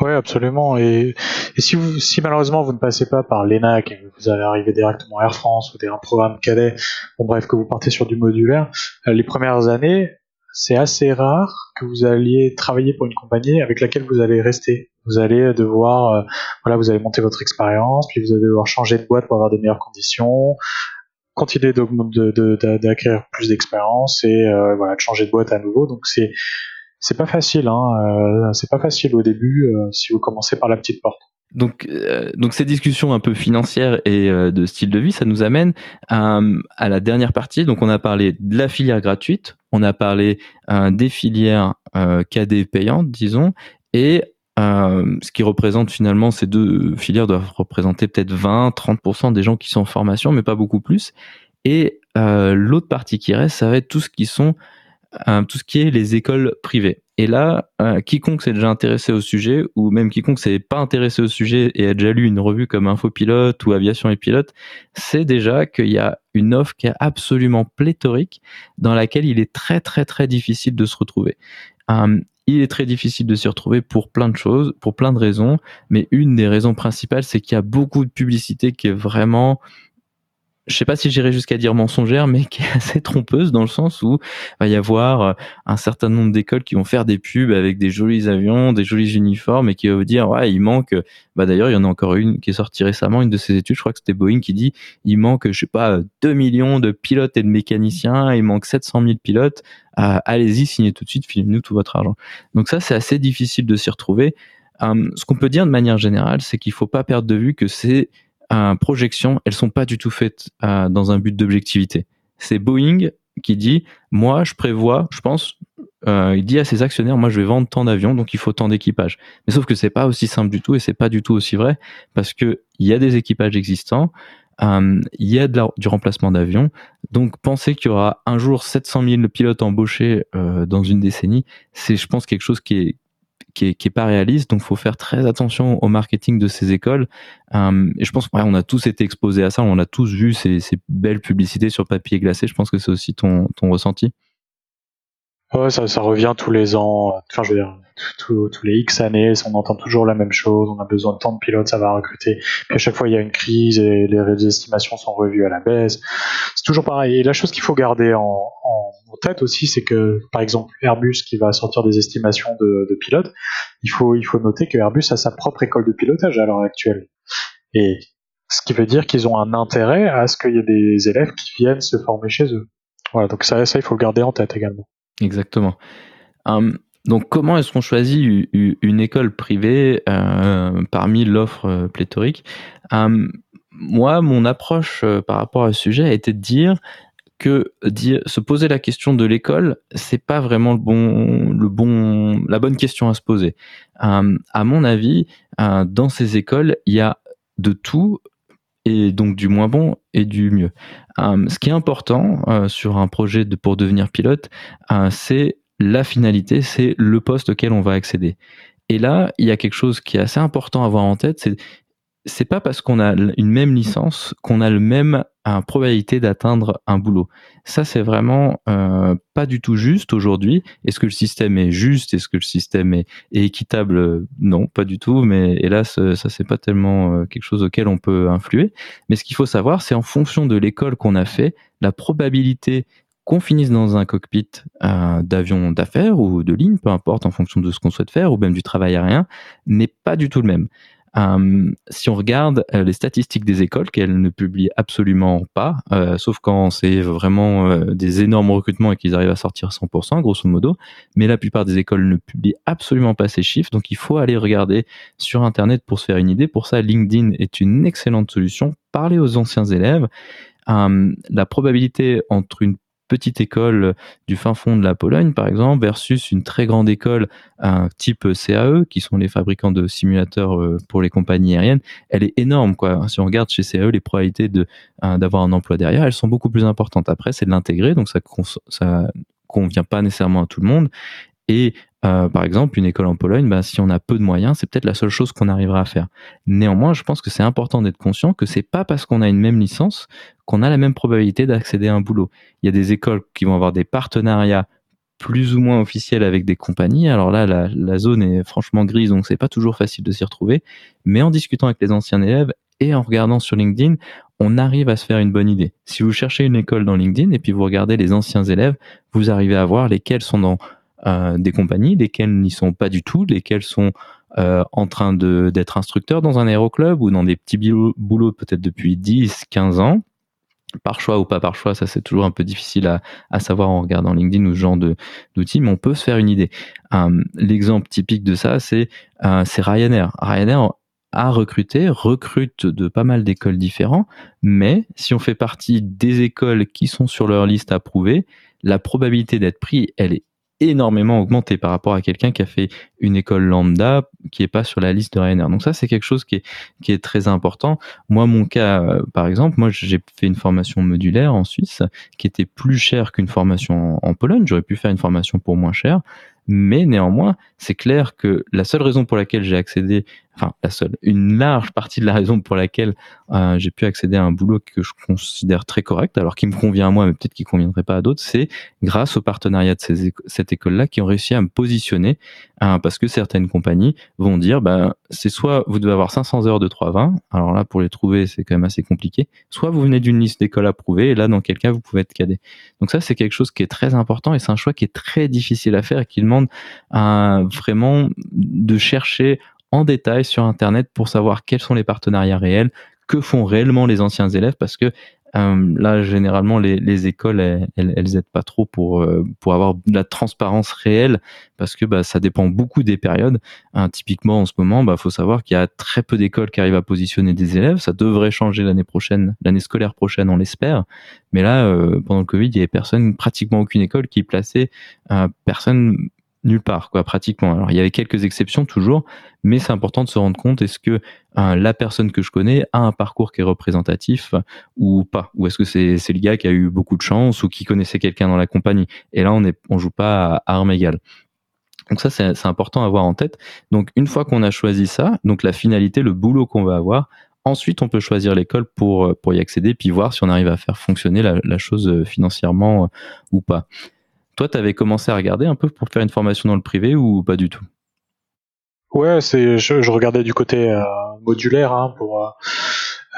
Oui, absolument. Et, et, si, vous, si malheureusement vous ne passez pas par l'ENAC et que vous allez arriver directement à Air France ou un programme cadet, bon bref, que vous partez sur du modulaire, euh, les premières années, c'est assez rare que vous alliez travailler pour une compagnie avec laquelle vous allez rester. Vous allez devoir, euh, voilà, vous allez monter votre expérience, puis vous allez devoir changer de boîte pour avoir des meilleures conditions, continuer d'acquérir plus d'expérience et euh, voilà, de changer de boîte à nouveau. Donc c'est c'est pas facile, hein, euh, c'est pas facile au début euh, si vous commencez par la petite porte. Donc, euh, donc ces discussions un peu financières et de style de vie, ça nous amène à, à, la dernière partie. Donc, on a parlé de la filière gratuite, on a parlé des filières KD payantes, disons, et ce qui représente finalement ces deux filières doivent représenter peut-être 20-30% des gens qui sont en formation, mais pas beaucoup plus. Et l'autre partie qui reste, ça va être tout ce qui sont euh, tout ce qui est les écoles privées. Et là, euh, quiconque s'est déjà intéressé au sujet, ou même quiconque s'est pas intéressé au sujet et a déjà lu une revue comme Infopilote ou Aviation et Pilote, sait déjà qu'il y a une offre qui est absolument pléthorique, dans laquelle il est très très très difficile de se retrouver. Euh, il est très difficile de s'y retrouver pour plein de choses, pour plein de raisons, mais une des raisons principales, c'est qu'il y a beaucoup de publicité qui est vraiment je sais pas si j'irai jusqu'à dire mensongère, mais qui est assez trompeuse dans le sens où il va y avoir euh, un certain nombre d'écoles qui vont faire des pubs avec des jolis avions, des jolis uniformes et qui vont dire ouais il manque. Bah d'ailleurs il y en a encore une qui est sortie récemment, une de ces études, je crois que c'était Boeing qui dit il manque je sais pas 2 millions de pilotes et de mécaniciens, il manque 700 000 pilotes. Euh, allez-y signez tout de suite, filez-nous tout votre argent. Donc ça c'est assez difficile de s'y retrouver. Euh, ce qu'on peut dire de manière générale, c'est qu'il faut pas perdre de vue que c'est projections, elles sont pas du tout faites euh, dans un but d'objectivité. C'est Boeing qui dit, moi, je prévois, je pense, euh, il dit à ses actionnaires, moi, je vais vendre tant d'avions, donc il faut tant d'équipages. Mais sauf que c'est pas aussi simple du tout et c'est pas du tout aussi vrai parce que il y a des équipages existants. Euh, il y a du remplacement d'avions. Donc, penser qu'il y aura un jour 700 000 pilotes embauchés dans une décennie, c'est, je pense, quelque chose qui est, qui est, pas réaliste. Donc, faut faire très attention au marketing de ces écoles. Euh, et je pense qu'on a tous été exposés à ça. On a tous vu ces, ces belles publicités sur papier glacé. Je pense que c'est aussi ton, ton ressenti. Ouais, ça, ça revient tous les ans. Enfin, je veux dire, tous les X années, on entend toujours la même chose, on a besoin de tant de pilotes, ça va recruter. Puis à chaque fois, il y a une crise et les estimations sont revues à la baisse. C'est toujours pareil. Et la chose qu'il faut garder en, en, tête aussi, c'est que, par exemple, Airbus qui va sortir des estimations de, de, pilotes, il faut, il faut noter que Airbus a sa propre école de pilotage à l'heure actuelle. Et ce qui veut dire qu'ils ont un intérêt à ce qu'il y ait des élèves qui viennent se former chez eux. Voilà, donc ça, ça il faut le garder en tête également. Exactement. Hum, donc, comment est-ce qu'on choisit une école privée euh, parmi l'offre euh, pléthorique? Euh, Moi, mon approche par rapport à ce sujet a été de dire que se poser la question de l'école, c'est pas vraiment le bon, la bonne question à se poser. à mon avis, dans ces écoles, il y a de tout et donc du moins bon et du mieux. ce qui est important sur un projet pour devenir pilote, c'est la finalité, c'est le poste auquel on va accéder. Et là, il y a quelque chose qui est assez important à avoir en tête, c'est c'est pas parce qu'on a une même licence qu'on a le même euh, probabilité d'atteindre un boulot. Ça, c'est vraiment euh, pas du tout juste aujourd'hui. Est-ce que le système est juste? Est-ce que le système est, équitable? Non, pas du tout. Mais hélas, ça c'est pas tellement euh, quelque chose auquel on peut influer. Mais ce qu'il faut savoir, c'est en fonction de l'école qu'on a fait, la probabilité qu'on finisse dans un cockpit euh, d'avion d'affaires ou de ligne, peu importe en fonction de ce qu'on souhaite faire, ou même du travail aérien, n'est pas du tout le même. Euh, si on regarde euh, les statistiques des écoles, qu'elles ne publient absolument pas, euh, sauf quand c'est vraiment des énormes recrutements et qu'ils arrivent à sortir 100%, grosso modo, mais la plupart des écoles ne publient absolument pas ces chiffres, donc il faut aller regarder sur Internet pour se faire une idée. Pour ça, LinkedIn est une excellente solution. Parler aux anciens élèves. la probabilité entre une petite école du fin fond de la Pologne, par exemple, versus une très grande école un type CAE, qui sont les fabricants de simulateurs euh, pour les compagnies aériennes, elle est énorme. Quoi. Si on regarde chez CAE, les probabilités euh, d'avoir un emploi derrière, elles sont beaucoup plus importantes. Après, c'est de l'intégrer, donc ça, ça convient pas nécessairement à tout le monde. Et euh, par exemple, une école en Pologne, bah, si on a peu de moyens, c'est peut-être la seule chose qu'on arrivera à faire. Néanmoins, je pense que c'est important d'être conscient que c'est pas parce qu'on a une même licence qu'on a la même probabilité d'accéder à un boulot. Il y a des écoles qui vont avoir des partenariats plus ou moins officiels avec des compagnies. Alors là, la, zone est franchement grise, donc c'est pas toujours facile de s'y retrouver. Mais en discutant avec les anciens élèves et en regardant sur LinkedIn, on arrive à se faire une bonne idée. Si vous cherchez une école dans LinkedIn et puis vous regardez les anciens élèves, vous arrivez à voir lesquels sont dans euh, des compagnies, lesquels n'y sont pas du tout, lesquels sont euh, en train d'être instructeurs dans un aéroclub ou dans des petits boulots peut-être depuis 10, 15 ans. Par choix ou pas par choix, ça c'est toujours un peu difficile à, à, savoir en regardant LinkedIn ou ce genre d'outils, mais on peut se faire une idée. Euh, L'exemple typique de ça, c'est euh, Ryanair. Ryanair a recruté, recrute de pas mal d'écoles différentes, mais si on fait partie des écoles qui sont sur leur liste approuvée, la probabilité d'être pris, elle est énormément augmenté par rapport à quelqu'un qui a fait une école lambda qui est pas sur la liste de Ryanair. Donc ça, c'est quelque chose qui est, qui est très important. Moi, mon cas, euh, par exemple, moi, j'ai fait une formation modulaire en Suisse qui était plus chère qu'une formation en Pologne. J'aurais pu faire une formation pour moins cher. Mais néanmoins, c'est clair que la seule raison pour laquelle j'ai accédé, enfin la seule, une large partie de la raison pour laquelle euh, j'ai pu accéder à un boulot que je considère très correct, alors qui me convient à moi, mais peut-être qui conviendrait pas à d'autres, c'est grâce au partenariat de ces cette école-là qui ont réussi à me positionner, hein, parce que certaines compagnies vont dire, ben c'est soit vous devez avoir 500 heures de 320, alors là pour les trouver c'est quand même assez compliqué, soit vous venez d'une liste d'écoles approuvée, et là dans quel cas vous pouvez être cadet. Donc ça c'est quelque chose qui est très important et c'est un choix qui est très difficile à faire et qui demande un, vraiment de chercher en détail sur Internet pour savoir quels sont les partenariats réels, que font réellement les anciens élèves, parce que euh, là, généralement, les, les écoles, elles, elles, aident pas trop pour euh, pour avoir de la transparence réelle, parce que bah, ça dépend beaucoup des périodes. Hein, typiquement, en ce moment, bah, faut savoir qu'il y a très peu d'écoles qui arrivent à positionner des élèves. Ça devrait changer l'année prochaine, l'année scolaire prochaine, on l'espère. Mais là, euh, pendant le Covid, il y avait personne, pratiquement aucune école qui plaçait personne nulle part, quoi, pratiquement. Alors, il y avait quelques exceptions toujours, mais c'est important de se rendre compte est-ce que euh, la personne que je connais a un parcours qui est représentatif ou pas, ou est-ce que c'est le gars qui a eu beaucoup de chance ou qui connaissait quelqu'un dans la compagnie? Et là, on est on joue pas à armes égales. Donc ça, c'est important à avoir en tête. Donc une fois qu'on a choisi ça, donc la finalité, le boulot qu'on va avoir, ensuite on peut choisir l'école pour pour y accéder, puis voir si on arrive à faire fonctionner la, chose euh, financièrement euh, ou pas. Toi, tu avais commencé à regarder un peu pour faire une formation dans le privé ou pas du tout? Ouais, c'est je, regardais du côté euh, modulaire hein, pour, euh,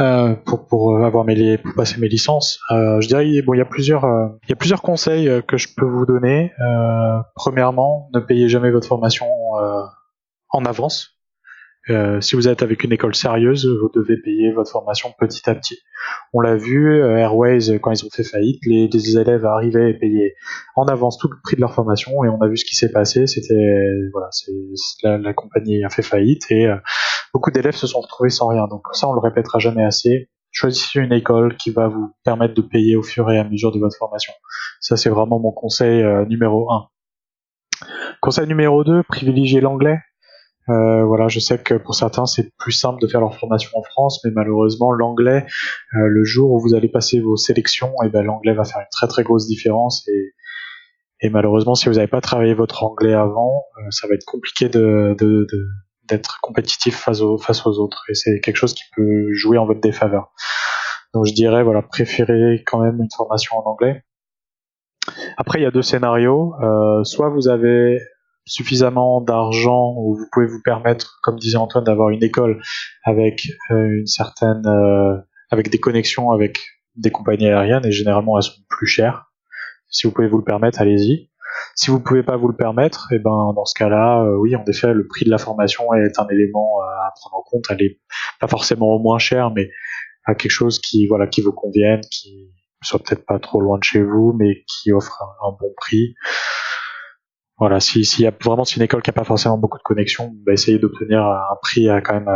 euh, pour pour avoir mes pour passer mes licences. je dirais bon, il y a plusieurs il y a plusieurs conseils que je peux vous donner. premièrement, ne payez jamais votre formation en avance. Euh, si vous êtes avec une école sérieuse, vous devez payer votre formation petit à petit. On l'a vu, euh, Airways, quand ils ont fait faillite, les, élèves arrivaient et payaient en avance tout le prix de leur formation, et on a vu ce qui s'est passé. C'était voilà, la, la, compagnie a fait faillite et euh, beaucoup d'élèves se sont retrouvés sans rien. Donc ça, on le répétera jamais assez. Choisissez une école qui va vous permettre de payer au fur et à mesure de votre formation. Ça, c'est vraiment mon conseil numéro 1. Conseil numéro 2, privilégiez l'anglais. Euh, voilà, je sais que pour certains c'est plus simple de faire leur formation en France, mais malheureusement l'anglais, euh, le jour où vous allez passer vos sélections, eh ben l'anglais va faire une très très grosse différence et, et malheureusement si vous n'avez pas travaillé votre anglais avant, euh, ça va être compliqué de, d'être compétitif face aux, face aux autres et c'est quelque chose qui peut jouer en votre défaveur. Donc je dirais voilà, préférez quand même une formation en anglais. Après il y a deux scénarios, soit vous avez suffisamment d'argent où vous pouvez vous permettre, comme disait Antoine, d'avoir une école avec euh, une certaine, euh, avec des connexions avec des compagnies aériennes et généralement elles sont plus chères. Si vous pouvez vous le permettre, allez-y. Si vous pouvez pas vous le permettre, et eh ben dans ce cas-là, euh, oui, en effet, le prix de la formation est un élément à prendre en compte. Elle est pas forcément au moins chère, mais à quelque chose qui voilà qui vous convienne, qui soit peut-être pas trop loin de chez vous, mais qui offre un bon prix. Voilà, s'il y a vraiment une école qui n'a pas forcément beaucoup de connexions, bah, essayez d'obtenir un prix à quand même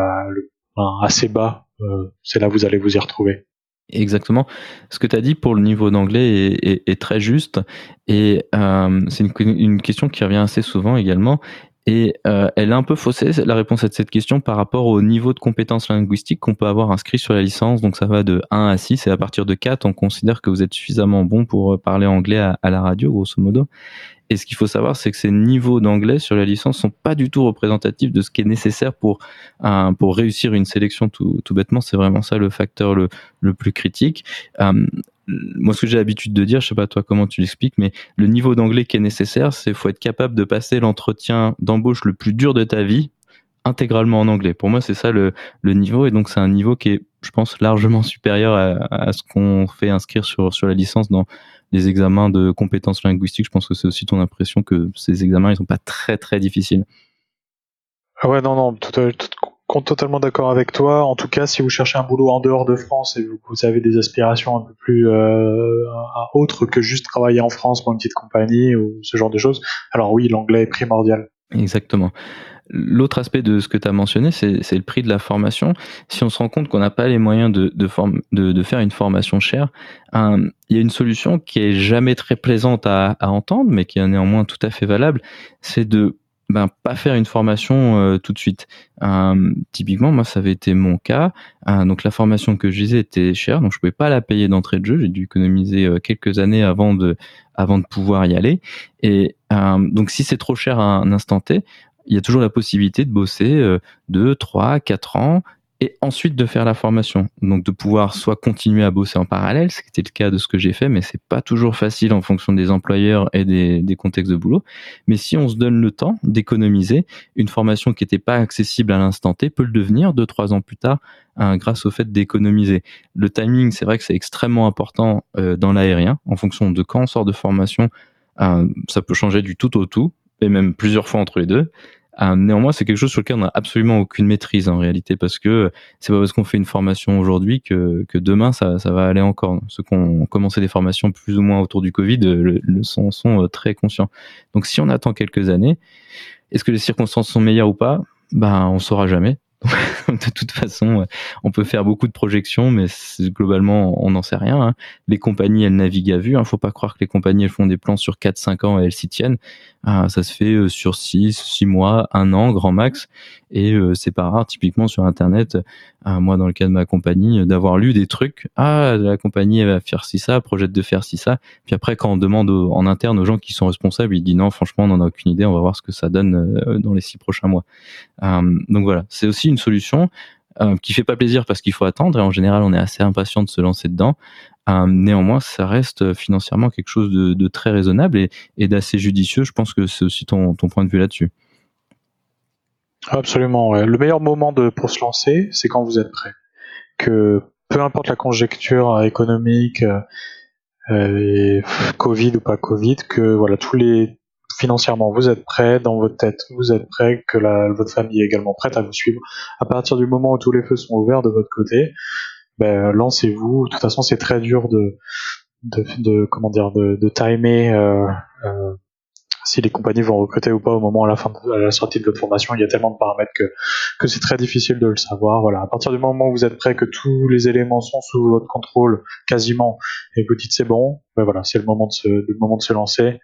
assez bas. Euh, c'est là où vous allez vous y retrouver. Exactement. Ce que tu as dit pour le niveau d'anglais est, très juste. Et euh, c'est une, question qui revient assez souvent également. Et euh, elle est un peu faussée, la réponse à cette question, par rapport au niveau de compétences linguistiques qu'on peut avoir inscrit sur la licence. Donc ça va de 1 à 6 et à partir de 4, on considère que vous êtes suffisamment bon pour parler anglais à, à la radio, grosso modo. Et ce qu'il faut savoir, c'est que ces niveaux d'anglais sur la licence sont pas du tout représentatifs de ce qui est nécessaire pour pour réussir une sélection. Tout, tout bêtement, c'est vraiment ça le facteur le, le plus critique. Euh, moi, ce que j'ai l'habitude de dire, je sais pas toi comment tu l'expliques, mais le niveau d'anglais qui est nécessaire, c'est faut être capable de passer l'entretien d'embauche le plus dur de ta vie intégralement en anglais. Pour moi, c'est ça le, le, niveau, et donc c'est un niveau qui est, je pense, largement supérieur à, à ce qu'on fait inscrire sur, sur la licence dans les examens de compétences linguistiques. Je pense que c'est aussi ton impression que ces examens, ils sont pas très très difficiles. Ah ouais, non, non, tout, tout, totalement d'accord avec toi. En tout cas, si vous cherchez un boulot en dehors de France et que vous avez des aspirations un peu plus euh, autres que juste travailler en France pour une petite compagnie ou ce genre de choses, alors oui, l'anglais est primordial. Exactement. L'autre aspect de ce que tu as mentionné, c'est le prix de la formation. Si on se rend compte qu'on n'a pas les moyens de, faire une formation chère, il y a une solution qui est jamais très plaisante à, à entendre, mais qui est néanmoins tout à fait valable, c'est de ben, pas faire une formation euh, tout de suite. typiquement, moi, ça avait été mon cas. donc, la formation que je disais était chère, donc je pouvais pas la payer d'entrée de jeu. J'ai dû économiser euh, quelques années avant de, avant de pouvoir y aller. Et donc, si c'est trop cher à un instant T, il y a toujours la possibilité de bosser 2, 3, 4 ans et ensuite de faire la formation. Donc de pouvoir soit continuer à bosser en parallèle, ce qui était le cas de ce que j'ai fait, mais c'est pas toujours facile en fonction des employeurs et des, contextes de boulot. Mais si on se donne le temps d'économiser, une formation qui n'était pas accessible à l'instant T peut le devenir deux trois ans plus tard hein, grâce au fait d'économiser. Le timing, c'est vrai que c'est extrêmement important euh, dans l'aérien. En fonction de quand on sort de formation, euh, ça peut changer du tout au tout et même plusieurs fois entre les deux. Euh, néanmoins, c'est quelque chose sur lequel on n'a absolument aucune maîtrise en réalité, parce que c'est pas parce qu'on fait une formation aujourd'hui que, que demain ça, ça va aller encore. Ceux qui ont commencé des formations plus ou moins autour du Covid le, le sont, sont euh, très conscients. Donc si on attend quelques années, est-ce que les circonstances sont meilleures ou pas? Ben on saura jamais. de toute façon, on peut faire beaucoup de projections, mais globalement, on n'en sait rien. Hein. Les compagnies, elles naviguent à vue. Il hein. ne faut pas croire que les compagnies, elles font des plans sur 4-5 ans et elles s'y tiennent. Ah, ça se fait euh, sur 6, 6 mois, 1 an, grand max. Et euh, c'est pas rare, typiquement sur Internet, euh, moi dans le cas de ma compagnie, d'avoir lu des trucs. Ah, la compagnie, elle va faire ci, ça, projette de faire ci, ça. Puis après, quand on demande en interne aux gens qui sont responsables, ils disent non, franchement, on n'en a aucune idée, on va voir ce que ça donne dans les 6 prochains mois. donc voilà, c'est aussi une solution qui fait pas plaisir parce qu'il faut attendre et en général on est assez impatient de se lancer dedans euh, néanmoins, ça reste financièrement quelque chose de, très raisonnable et, d'assez judicieux. Je pense que c'est aussi ton, point de vue là-dessus. Absolument. Le meilleur moment pour se lancer, c'est quand vous êtes prêt. Que peu importe la conjecture économique, euh, Covid ou pas Covid, que voilà tous les financièrement vous êtes prêt dans votre tête, vous êtes prêt, que votre famille est également prête à vous suivre. À partir du moment où tous les feux sont ouverts de votre côté, ben, lancez-vous. De toute façon, c'est très dur de, de, de, comment dire, de, de timer euh, euh, si les compagnies vont recruter ou pas au moment à la fin de la sortie de votre formation. Il y a tellement de paramètres que, que c'est très difficile de le savoir. Voilà. À partir du moment où vous êtes prêt, que tous les éléments sont sous votre contrôle quasiment, et que vous dites c'est bon, ben voilà, c'est le moment de se, le moment de se lancer.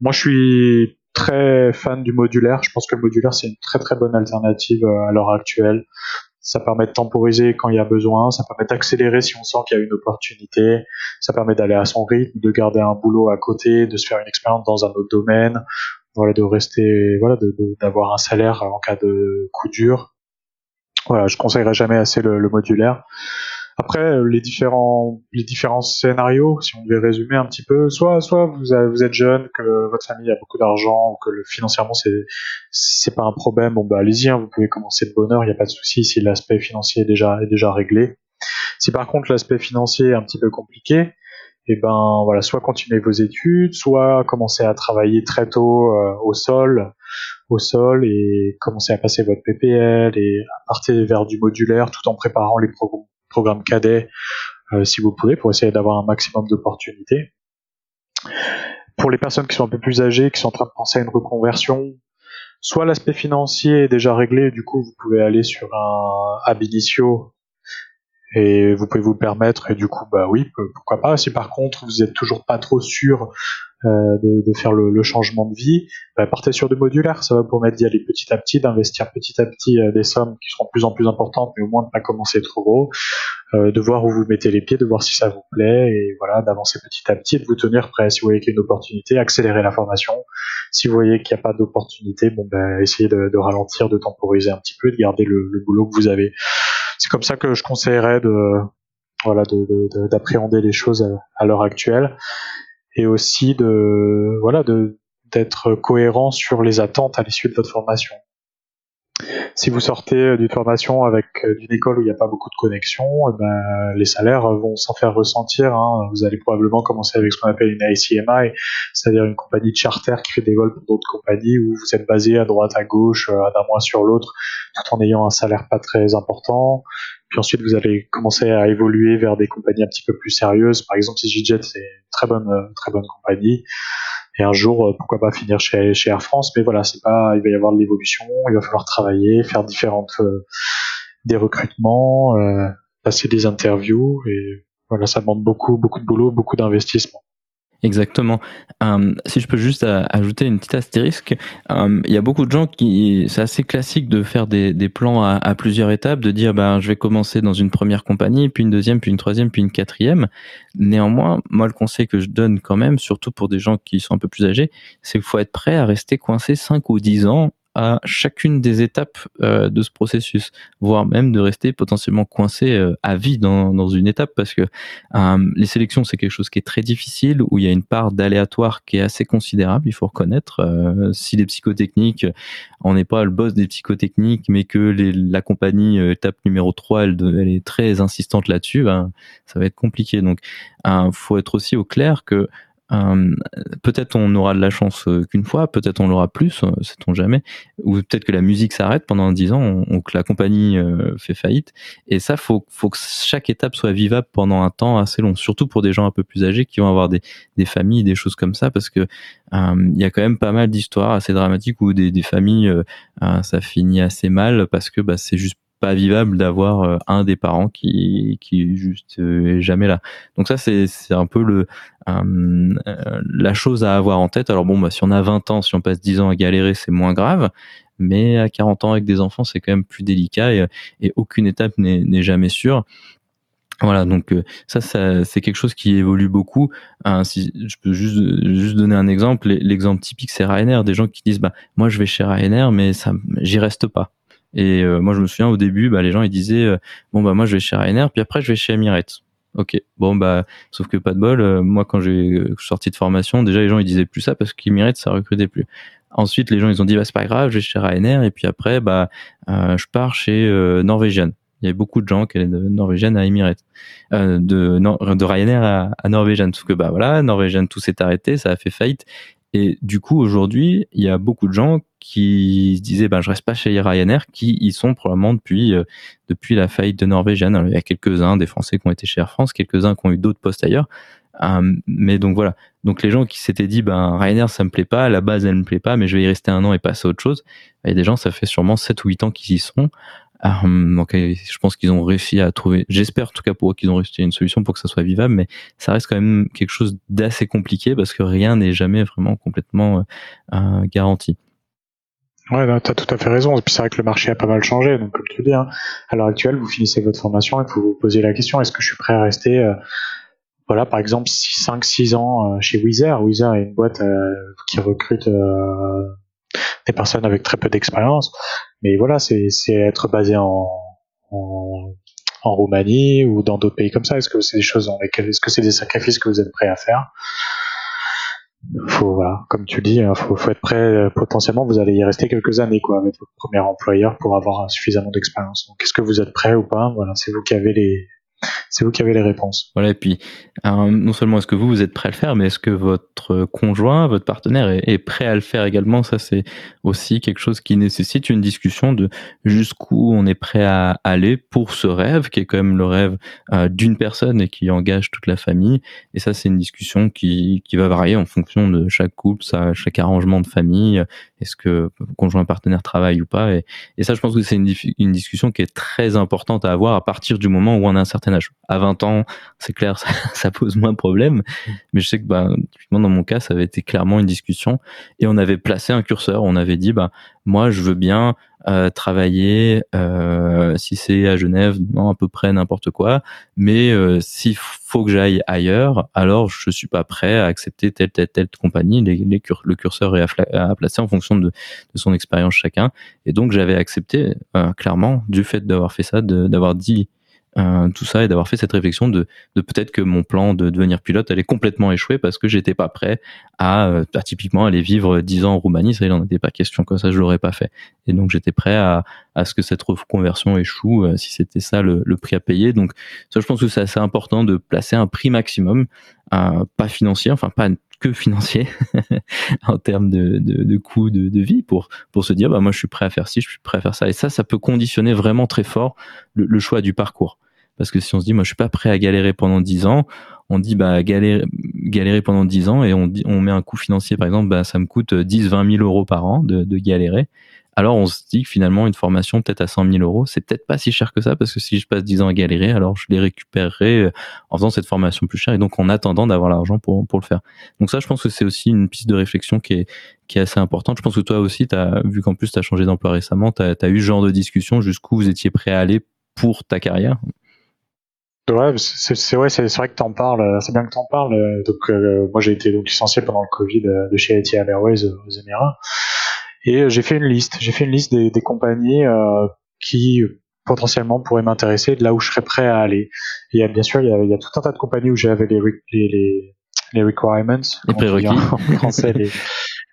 Moi, je suis très fan du modulaire. Je pense que le modulaire c'est une très très bonne alternative euh, à l'heure actuelle ça permet de temporiser quand il y a besoin, ça permet d'accélérer si on sent qu'il y a une opportunité, ça permet d'aller à son rythme, de garder un boulot à côté, de se faire une expérience dans un autre domaine, voilà, de rester, voilà, d'avoir un salaire en cas de coup dur. Voilà, je conseillerais jamais assez le modulaire. Après, euh, les différents, les différents scénarios, si on devait résumer un petit peu, soit, soit vous, vous êtes jeune, que votre famille a beaucoup d'argent, ou que le, financièrement c'est, c'est pas un problème, bon bah allez-y, hein, vous pouvez commencer de bonheur, il n'y a pas de souci si l'aspect financier est déjà, est déjà réglé. Si par contre l'aspect financier est un petit peu compliqué, et eh ben voilà, soit continuez vos études, soit commencez à travailler très tôt euh, au sol, au sol et commencez à passer votre PPL et à partir vers du modulaire tout en préparant les, programmes programme cadet euh, si vous pouvez pour essayer d'avoir un maximum d'opportunités. Pour les personnes qui sont un peu plus âgées, qui sont en train de penser à une reconversion, soit l'aspect financier est déjà réglé, du coup vous pouvez aller sur un ab et vous pouvez vous permettre et du coup bah oui pourquoi pas. Si par contre vous êtes toujours pas trop sûr euh, de, de, faire le, le, changement de vie bah, partez sur du modulaire. Ça va vous permettre d'y aller petit à petit d'investir petit à petit euh, des sommes qui seront de plus en plus importantes mais au moins de pas commencer trop gros. Euh, de voir où vous mettez les pieds de voir si ça vous plaît et voilà d'avancer petit à petit de vous tenir prêt. Si vous voyez qu'il y a une opportunité accélérer la formation. Si vous voyez qu'il n'y a pas d'opportunité bon ben essayez de, de, ralentir de temporiser un petit peu de garder le, le boulot que vous avez c'est comme ça que je conseillerais de voilà d'appréhender les choses à, l'heure actuelle et aussi de voilà d'être cohérent sur les attentes à l'issue de votre formation. Si vous sortez d'une formation avec d'une école où il n'y a pas beaucoup de connexions, eh ben, les salaires vont s'en faire ressentir. Hein. Vous allez probablement commencer avec ce qu'on appelle une ICMI, c'est-à-dire une compagnie de charter qui fait des vols pour d'autres compagnies où vous êtes basé à droite, à gauche, euh, d'un mois sur l'autre, tout en ayant un salaire pas très important. Puis ensuite, vous allez commencer à évoluer vers des compagnies un petit peu plus sérieuses. Par exemple, EasyJet, c'est une très bonne, euh, très bonne compagnie et un jour euh, pourquoi pas finir chez, chez Air France mais voilà c'est pas il va y avoir de l'évolution il va falloir travailler faire différentes euh, des recrutements euh, passer des interviews et voilà ça demande beaucoup beaucoup de boulot beaucoup d'investissement Exactement. Euh, si je peux juste ajouter une petite astérisque, euh, il y a beaucoup de gens qui, c'est assez classique de faire des, plans à, à, plusieurs étapes, de dire ben je vais commencer dans une première compagnie, puis une deuxième, puis une troisième, puis une quatrième. Néanmoins, moi le conseil que je donne quand même, surtout pour des gens qui sont un peu plus âgés, c'est qu'il faut être prêt à rester coincé 5 ou 10 ans à chacune des étapes euh, de ce processus, voire même de rester potentiellement coincé euh, à vie dans, dans, une étape, parce que euh, les sélections, c'est quelque chose qui est très difficile, où il y a une part d'aléatoire qui est assez considérable, il faut reconnaître. si les psychotechniques, on n'est pas le boss des psychotechniques, mais que les, la compagnie étape numéro 3, elle, elle est très insistante là-dessus, ben, ça va être compliqué. Donc, il faut être aussi au clair que euh, peut-être on aura de la chance euh, qu'une fois, peut-être on l'aura plus, euh, sait-on jamais, ou peut-être que la musique s'arrête pendant 10 ans, ou que la compagnie fait faillite. Et ça, faut, faut que chaque étape soit vivable pendant un temps assez long, surtout pour des gens un peu plus âgés qui vont avoir des, familles, des choses comme ça, parce que il y a quand même pas mal d'histoires assez dramatiques où des, des familles, ça finit assez mal parce que bah, c'est juste pas vivable d'avoir euh, un des parents qui qui juste euh, jamais là. Donc ça c'est c'est un peu le euh, la chose à avoir en tête. Alors bon bah si on a 20 ans, si on passe 10 ans à galérer, c'est moins grave, mais à 40 ans avec des enfants, c'est quand même plus délicat et, et aucune étape n'est jamais sûre. Voilà, donc ça, ça c'est quelque chose qui évolue beaucoup. si je peux juste juste donner un exemple, l'exemple typique c'est Ryanair, des gens qui disent bah moi je vais chez Ryanair mais ça j'y reste pas. Et euh, moi, je me souviens au début, bah, les gens ils disaient euh, bon bah moi je vais chez Ryanair, puis après je vais chez Emirates. Ok, bon bah sauf que pas de bol. Euh, moi quand j'ai sorti de formation, déjà les gens ils disaient plus ça parce qu'Emirates ça recrutait plus. Ensuite les gens ils ont dit bah c'est pas grave, je vais chez Ryanair et puis après bah je pars chez Norwegian. Il y avait beaucoup de gens qui allaient de Norwegian à Emirates, de, de Ryanair à, à Norwegian. Sauf que bah voilà, Norwegian tout s'est arrêté, ça a fait faillite. Et du coup, aujourd'hui, il y a beaucoup de gens qui se disaient, ben, je reste pas chez Ryanair, qui y sont probablement depuis, euh, depuis la faillite de Norvégienne. il y a quelques-uns des Français qui ont été chez Air France, quelques-uns qui ont eu d'autres postes ailleurs. Euh, mais donc voilà. Donc les gens qui s'étaient dit, ben, Ryanair, ça me plaît pas, à la base, elle me plaît pas, mais je vais y rester un an et passer à autre chose. Il y a des gens, ça fait sûrement 7 ou 8 ans qu'ils y sont. Euh, donc je pense qu'ils ont réussi à trouver, j'espère en tout cas pour eux qu'ils ont réussi à une solution pour que ça soit vivable, mais ça reste quand même quelque chose d'assez compliqué parce que rien n'est jamais vraiment complètement euh, euh garanti. Ouais, tu as tout à fait raison. Et puis c'est vrai que le marché a pas mal changé. Donc comme tu dis, hein, à l'heure actuelle, vous finissez votre formation et vous vous posez la question est-ce que je suis prêt à rester euh, voilà, par exemple, 5-6 ans chez Weezer? Weezer est une boîte qui recrute des personnes avec très peu d'expérience. Mais voilà, c'est être basé en, en, en, Roumanie ou dans d'autres pays comme ça. Est-ce que c'est des choses dans lesquelles, est-ce que c'est des sacrifices que vous êtes prêts à faire? Faut voilà, comme tu dis, hein, faut, faut être prêt. Euh, potentiellement, vous allez y rester quelques années quoi avec votre premier employeur pour avoir suffisamment d'expérience. Donc, est-ce que vous êtes prêt ou pas? Voilà, c'est vous qui avez les c'est vous qui avez les réponses. Voilà, et puis non seulement est-ce que vous, vous êtes prêt à le faire, mais est-ce que votre conjoint, votre partenaire est, prêt à le faire également? Ça, c'est aussi quelque chose qui nécessite une discussion de jusqu'où on est prêt à aller pour ce rêve, qui est quand même le rêve euh, d'une personne et qui engage toute la famille. Et ça, c'est une discussion qui, qui va varier en fonction de chaque couple, ça, chaque arrangement de famille. Est-ce que conjoint partenaire travaille ou pas et, et ça, je pense que c'est une, une discussion qui est très importante à avoir à partir du moment où on a un certain À 20 ans, c'est clair, ça, pose moins de problèmes. Mais je sais que, bah, dans mon cas, ça avait été clairement une discussion et on avait placé un curseur. On avait dit, bah, moi, je veux bien euh, travailler, euh, si c'est à Genève, non, à peu près n'importe quoi. Mais euh, s'il faut que j'aille ailleurs, alors je suis pas prêt à accepter telle, telle, telle compagnie. Les, le curseur est à, placer en fonction de, son expérience chacun. Et donc, j'avais accepté, clairement, du fait d'avoir fait ça, d'avoir dit euh, tout ça et d'avoir fait cette réflexion de, peut-être que mon plan de devenir pilote allait complètement échouer parce que j'étais pas prêt à, euh, bah, typiquement aller vivre 10 ans en Roumanie, ça il en était pas question, comme ça je l'aurais pas fait. Et donc j'étais prêt à, à ce que cette reconversion échoue euh, si c'était ça le, prix à payer. Donc ça je pense que c'est assez important de placer un prix maximum, pas financier, enfin pas que financier en termes de, de, de de, de, vie pour, pour se dire bah moi je suis prêt à faire ci, je suis prêt à faire ça. Et ça, ça peut conditionner vraiment très fort le choix du parcours. Parce que si on se dit, moi, je suis pas prêt à galérer pendant 10 ans, on dit, bah, galérer, galérer pendant 10 ans et on, dit, on met un coût financier, par exemple, bah, ça me coûte 10, 20 000 euros par an de, de galérer. Alors, on se dit que finalement, une formation peut-être à 100 000 euros, c'est peut-être pas si cher que ça parce que si je passe 10 ans à galérer, alors je les récupérerai euh, en faisant cette formation plus chère et donc en attendant d'avoir l'argent pour, pour le faire. Donc ça, je pense que c'est aussi une piste de réflexion qui est, qui est assez importante. Je pense que toi aussi, as, vu qu'en plus tu as changé d'emploi récemment, tu as, as, eu ce genre de discussion jusqu'où vous étiez prêt à aller pour ta carrière? Ouais, c'est vrai, c'est vrai que t'en parles. C'est bien que t'en parles. Donc euh, moi j'ai été donc licencié pendant le Covid euh, de chez Etihad Airways aux Émirats et euh, j'ai fait une liste. J'ai fait une liste des, des compagnies euh, qui potentiellement pourraient m'intéresser, de là où je serais prêt à aller. A bien sûr il y a, il y a tout un tas de compagnies où j'avais les, les, les, les requirements, les prérequis en français, les,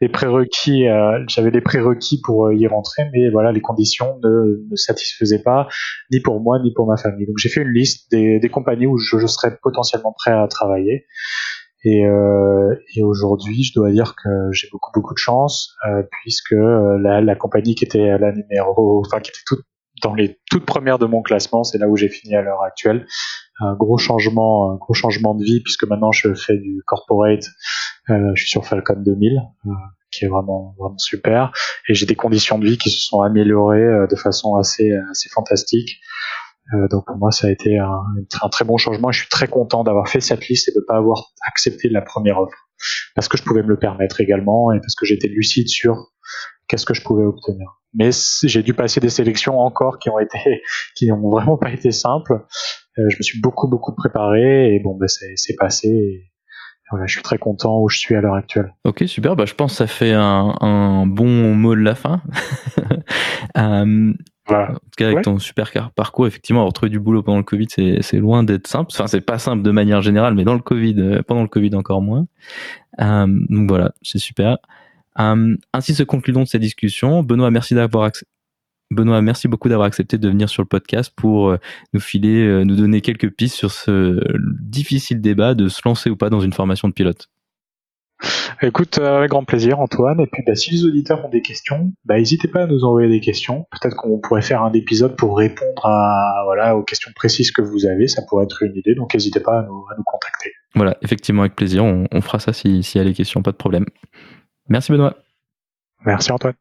les prérequis, euh, j'avais des prérequis pour euh, y rentrer, mais voilà, les conditions ne, ne satisfaisaient pas, ni pour moi, ni pour ma famille. Donc j'ai fait une liste des, des compagnies où je, je, serais potentiellement prêt à travailler. Et, euh, et aujourd'hui, je dois dire que j'ai beaucoup beaucoup de chance, euh, puisque euh, la, la, compagnie qui était la numéro, enfin qui était toute dans les toutes premières de mon classement, c'est là où j'ai fini à l'heure actuelle. Un gros changement, un gros changement de vie puisque maintenant je fais du corporate. Euh, je suis sur Falcon 2000, euh, qui est vraiment vraiment super, et j'ai des conditions de vie qui se sont améliorées euh, de façon assez assez fantastique. Euh, donc pour moi, ça a été un, un, très bon changement. Je suis très content d'avoir fait cette liste et de ne pas avoir accepté la première offre, parce que je pouvais me le permettre également et parce que j'étais lucide sur qu'est-ce que je pouvais obtenir. Mais j'ai dû passer des sélections encore qui ont été, qui ont vraiment pas été simples. Euh, je me suis beaucoup beaucoup préparé et bon, ben c'est passé. Et voilà, je suis très content où je suis à l'heure actuelle. Ok, super. Bah, je pense que ça fait un, un bon mot de la fin. euh, voilà. En tout cas, avec ouais. ton super parcours, effectivement, retrouver du boulot pendant le Covid, c'est loin d'être simple. Enfin, c'est pas simple de manière générale, mais dans le Covid, euh, pendant le Covid encore moins. Euh, donc voilà, c'est super. Euh, ainsi se conclut donc cette discussion. Benoît, merci d'avoir Benoît, merci beaucoup d'avoir accepté de venir sur le podcast pour euh, nous filer, euh, nous donner quelques pistes sur ce difficile débat de se lancer ou pas dans une formation de pilote. Écoute, avec grand plaisir, Antoine. Et puis, bah, si les auditeurs ont des questions, bah, n'hésitez pas à nous envoyer des questions. Peut-être qu'on pourrait faire un épisode pour répondre à, voilà, aux questions précises que vous avez. Ça pourrait être une idée. Donc, n'hésitez pas à nous, à nous, contacter. Voilà, effectivement, avec plaisir. On, on fera ça s'il si y a des questions, pas de problème. Merci, Benoît. Merci, Antoine.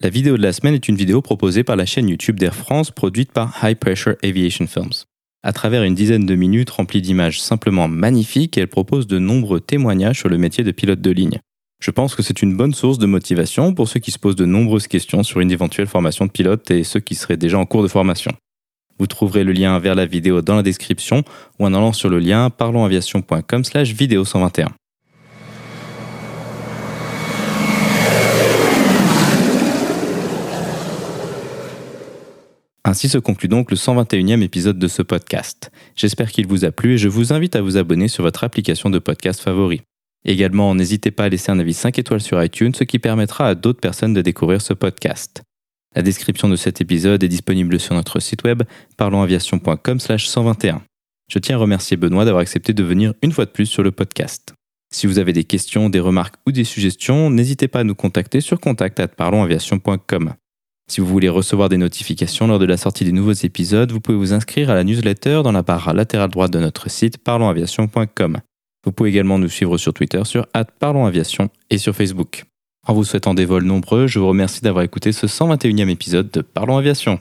La vidéo de la semaine est une vidéo proposée par la chaîne YouTube d'Air France produite par High Pressure Aviation Films. À travers une dizaine de minutes remplies d'images simplement magnifiques, elle propose de nombreux témoignages sur le métier de pilote de ligne. Je pense que c'est une bonne source de motivation pour ceux qui se posent de nombreuses questions sur une éventuelle formation de pilote et ceux qui seraient déjà en cours de formation. Vous trouverez le lien vers la vidéo dans la description ou en allant sur le lien parlonsaviation.com slash vidéo 121. Ainsi se conclut donc le 121e épisode de ce podcast. J'espère qu'il vous a plu et je vous invite à vous abonner sur votre application de podcast favori. Également, n'hésitez pas à laisser un avis 5 étoiles sur iTunes, ce qui permettra à d'autres personnes de découvrir ce podcast. La description de cet épisode est disponible sur notre site web parlonsaviation.com/121. Je tiens à remercier Benoît d'avoir accepté de venir une fois de plus sur le podcast. Si vous avez des questions, des remarques ou des suggestions, n'hésitez pas à nous contacter sur contact@parlonsaviation.com. Si vous voulez recevoir des notifications lors de la sortie des nouveaux épisodes, vous pouvez vous inscrire à la newsletter dans la barre latérale droite de notre site parlonsaviation.com. Vous pouvez également nous suivre sur Twitter sur @parlonsaviation et sur Facebook. En vous souhaitant des vols nombreux, je vous remercie d'avoir écouté ce 121e épisode de Parlons Aviation.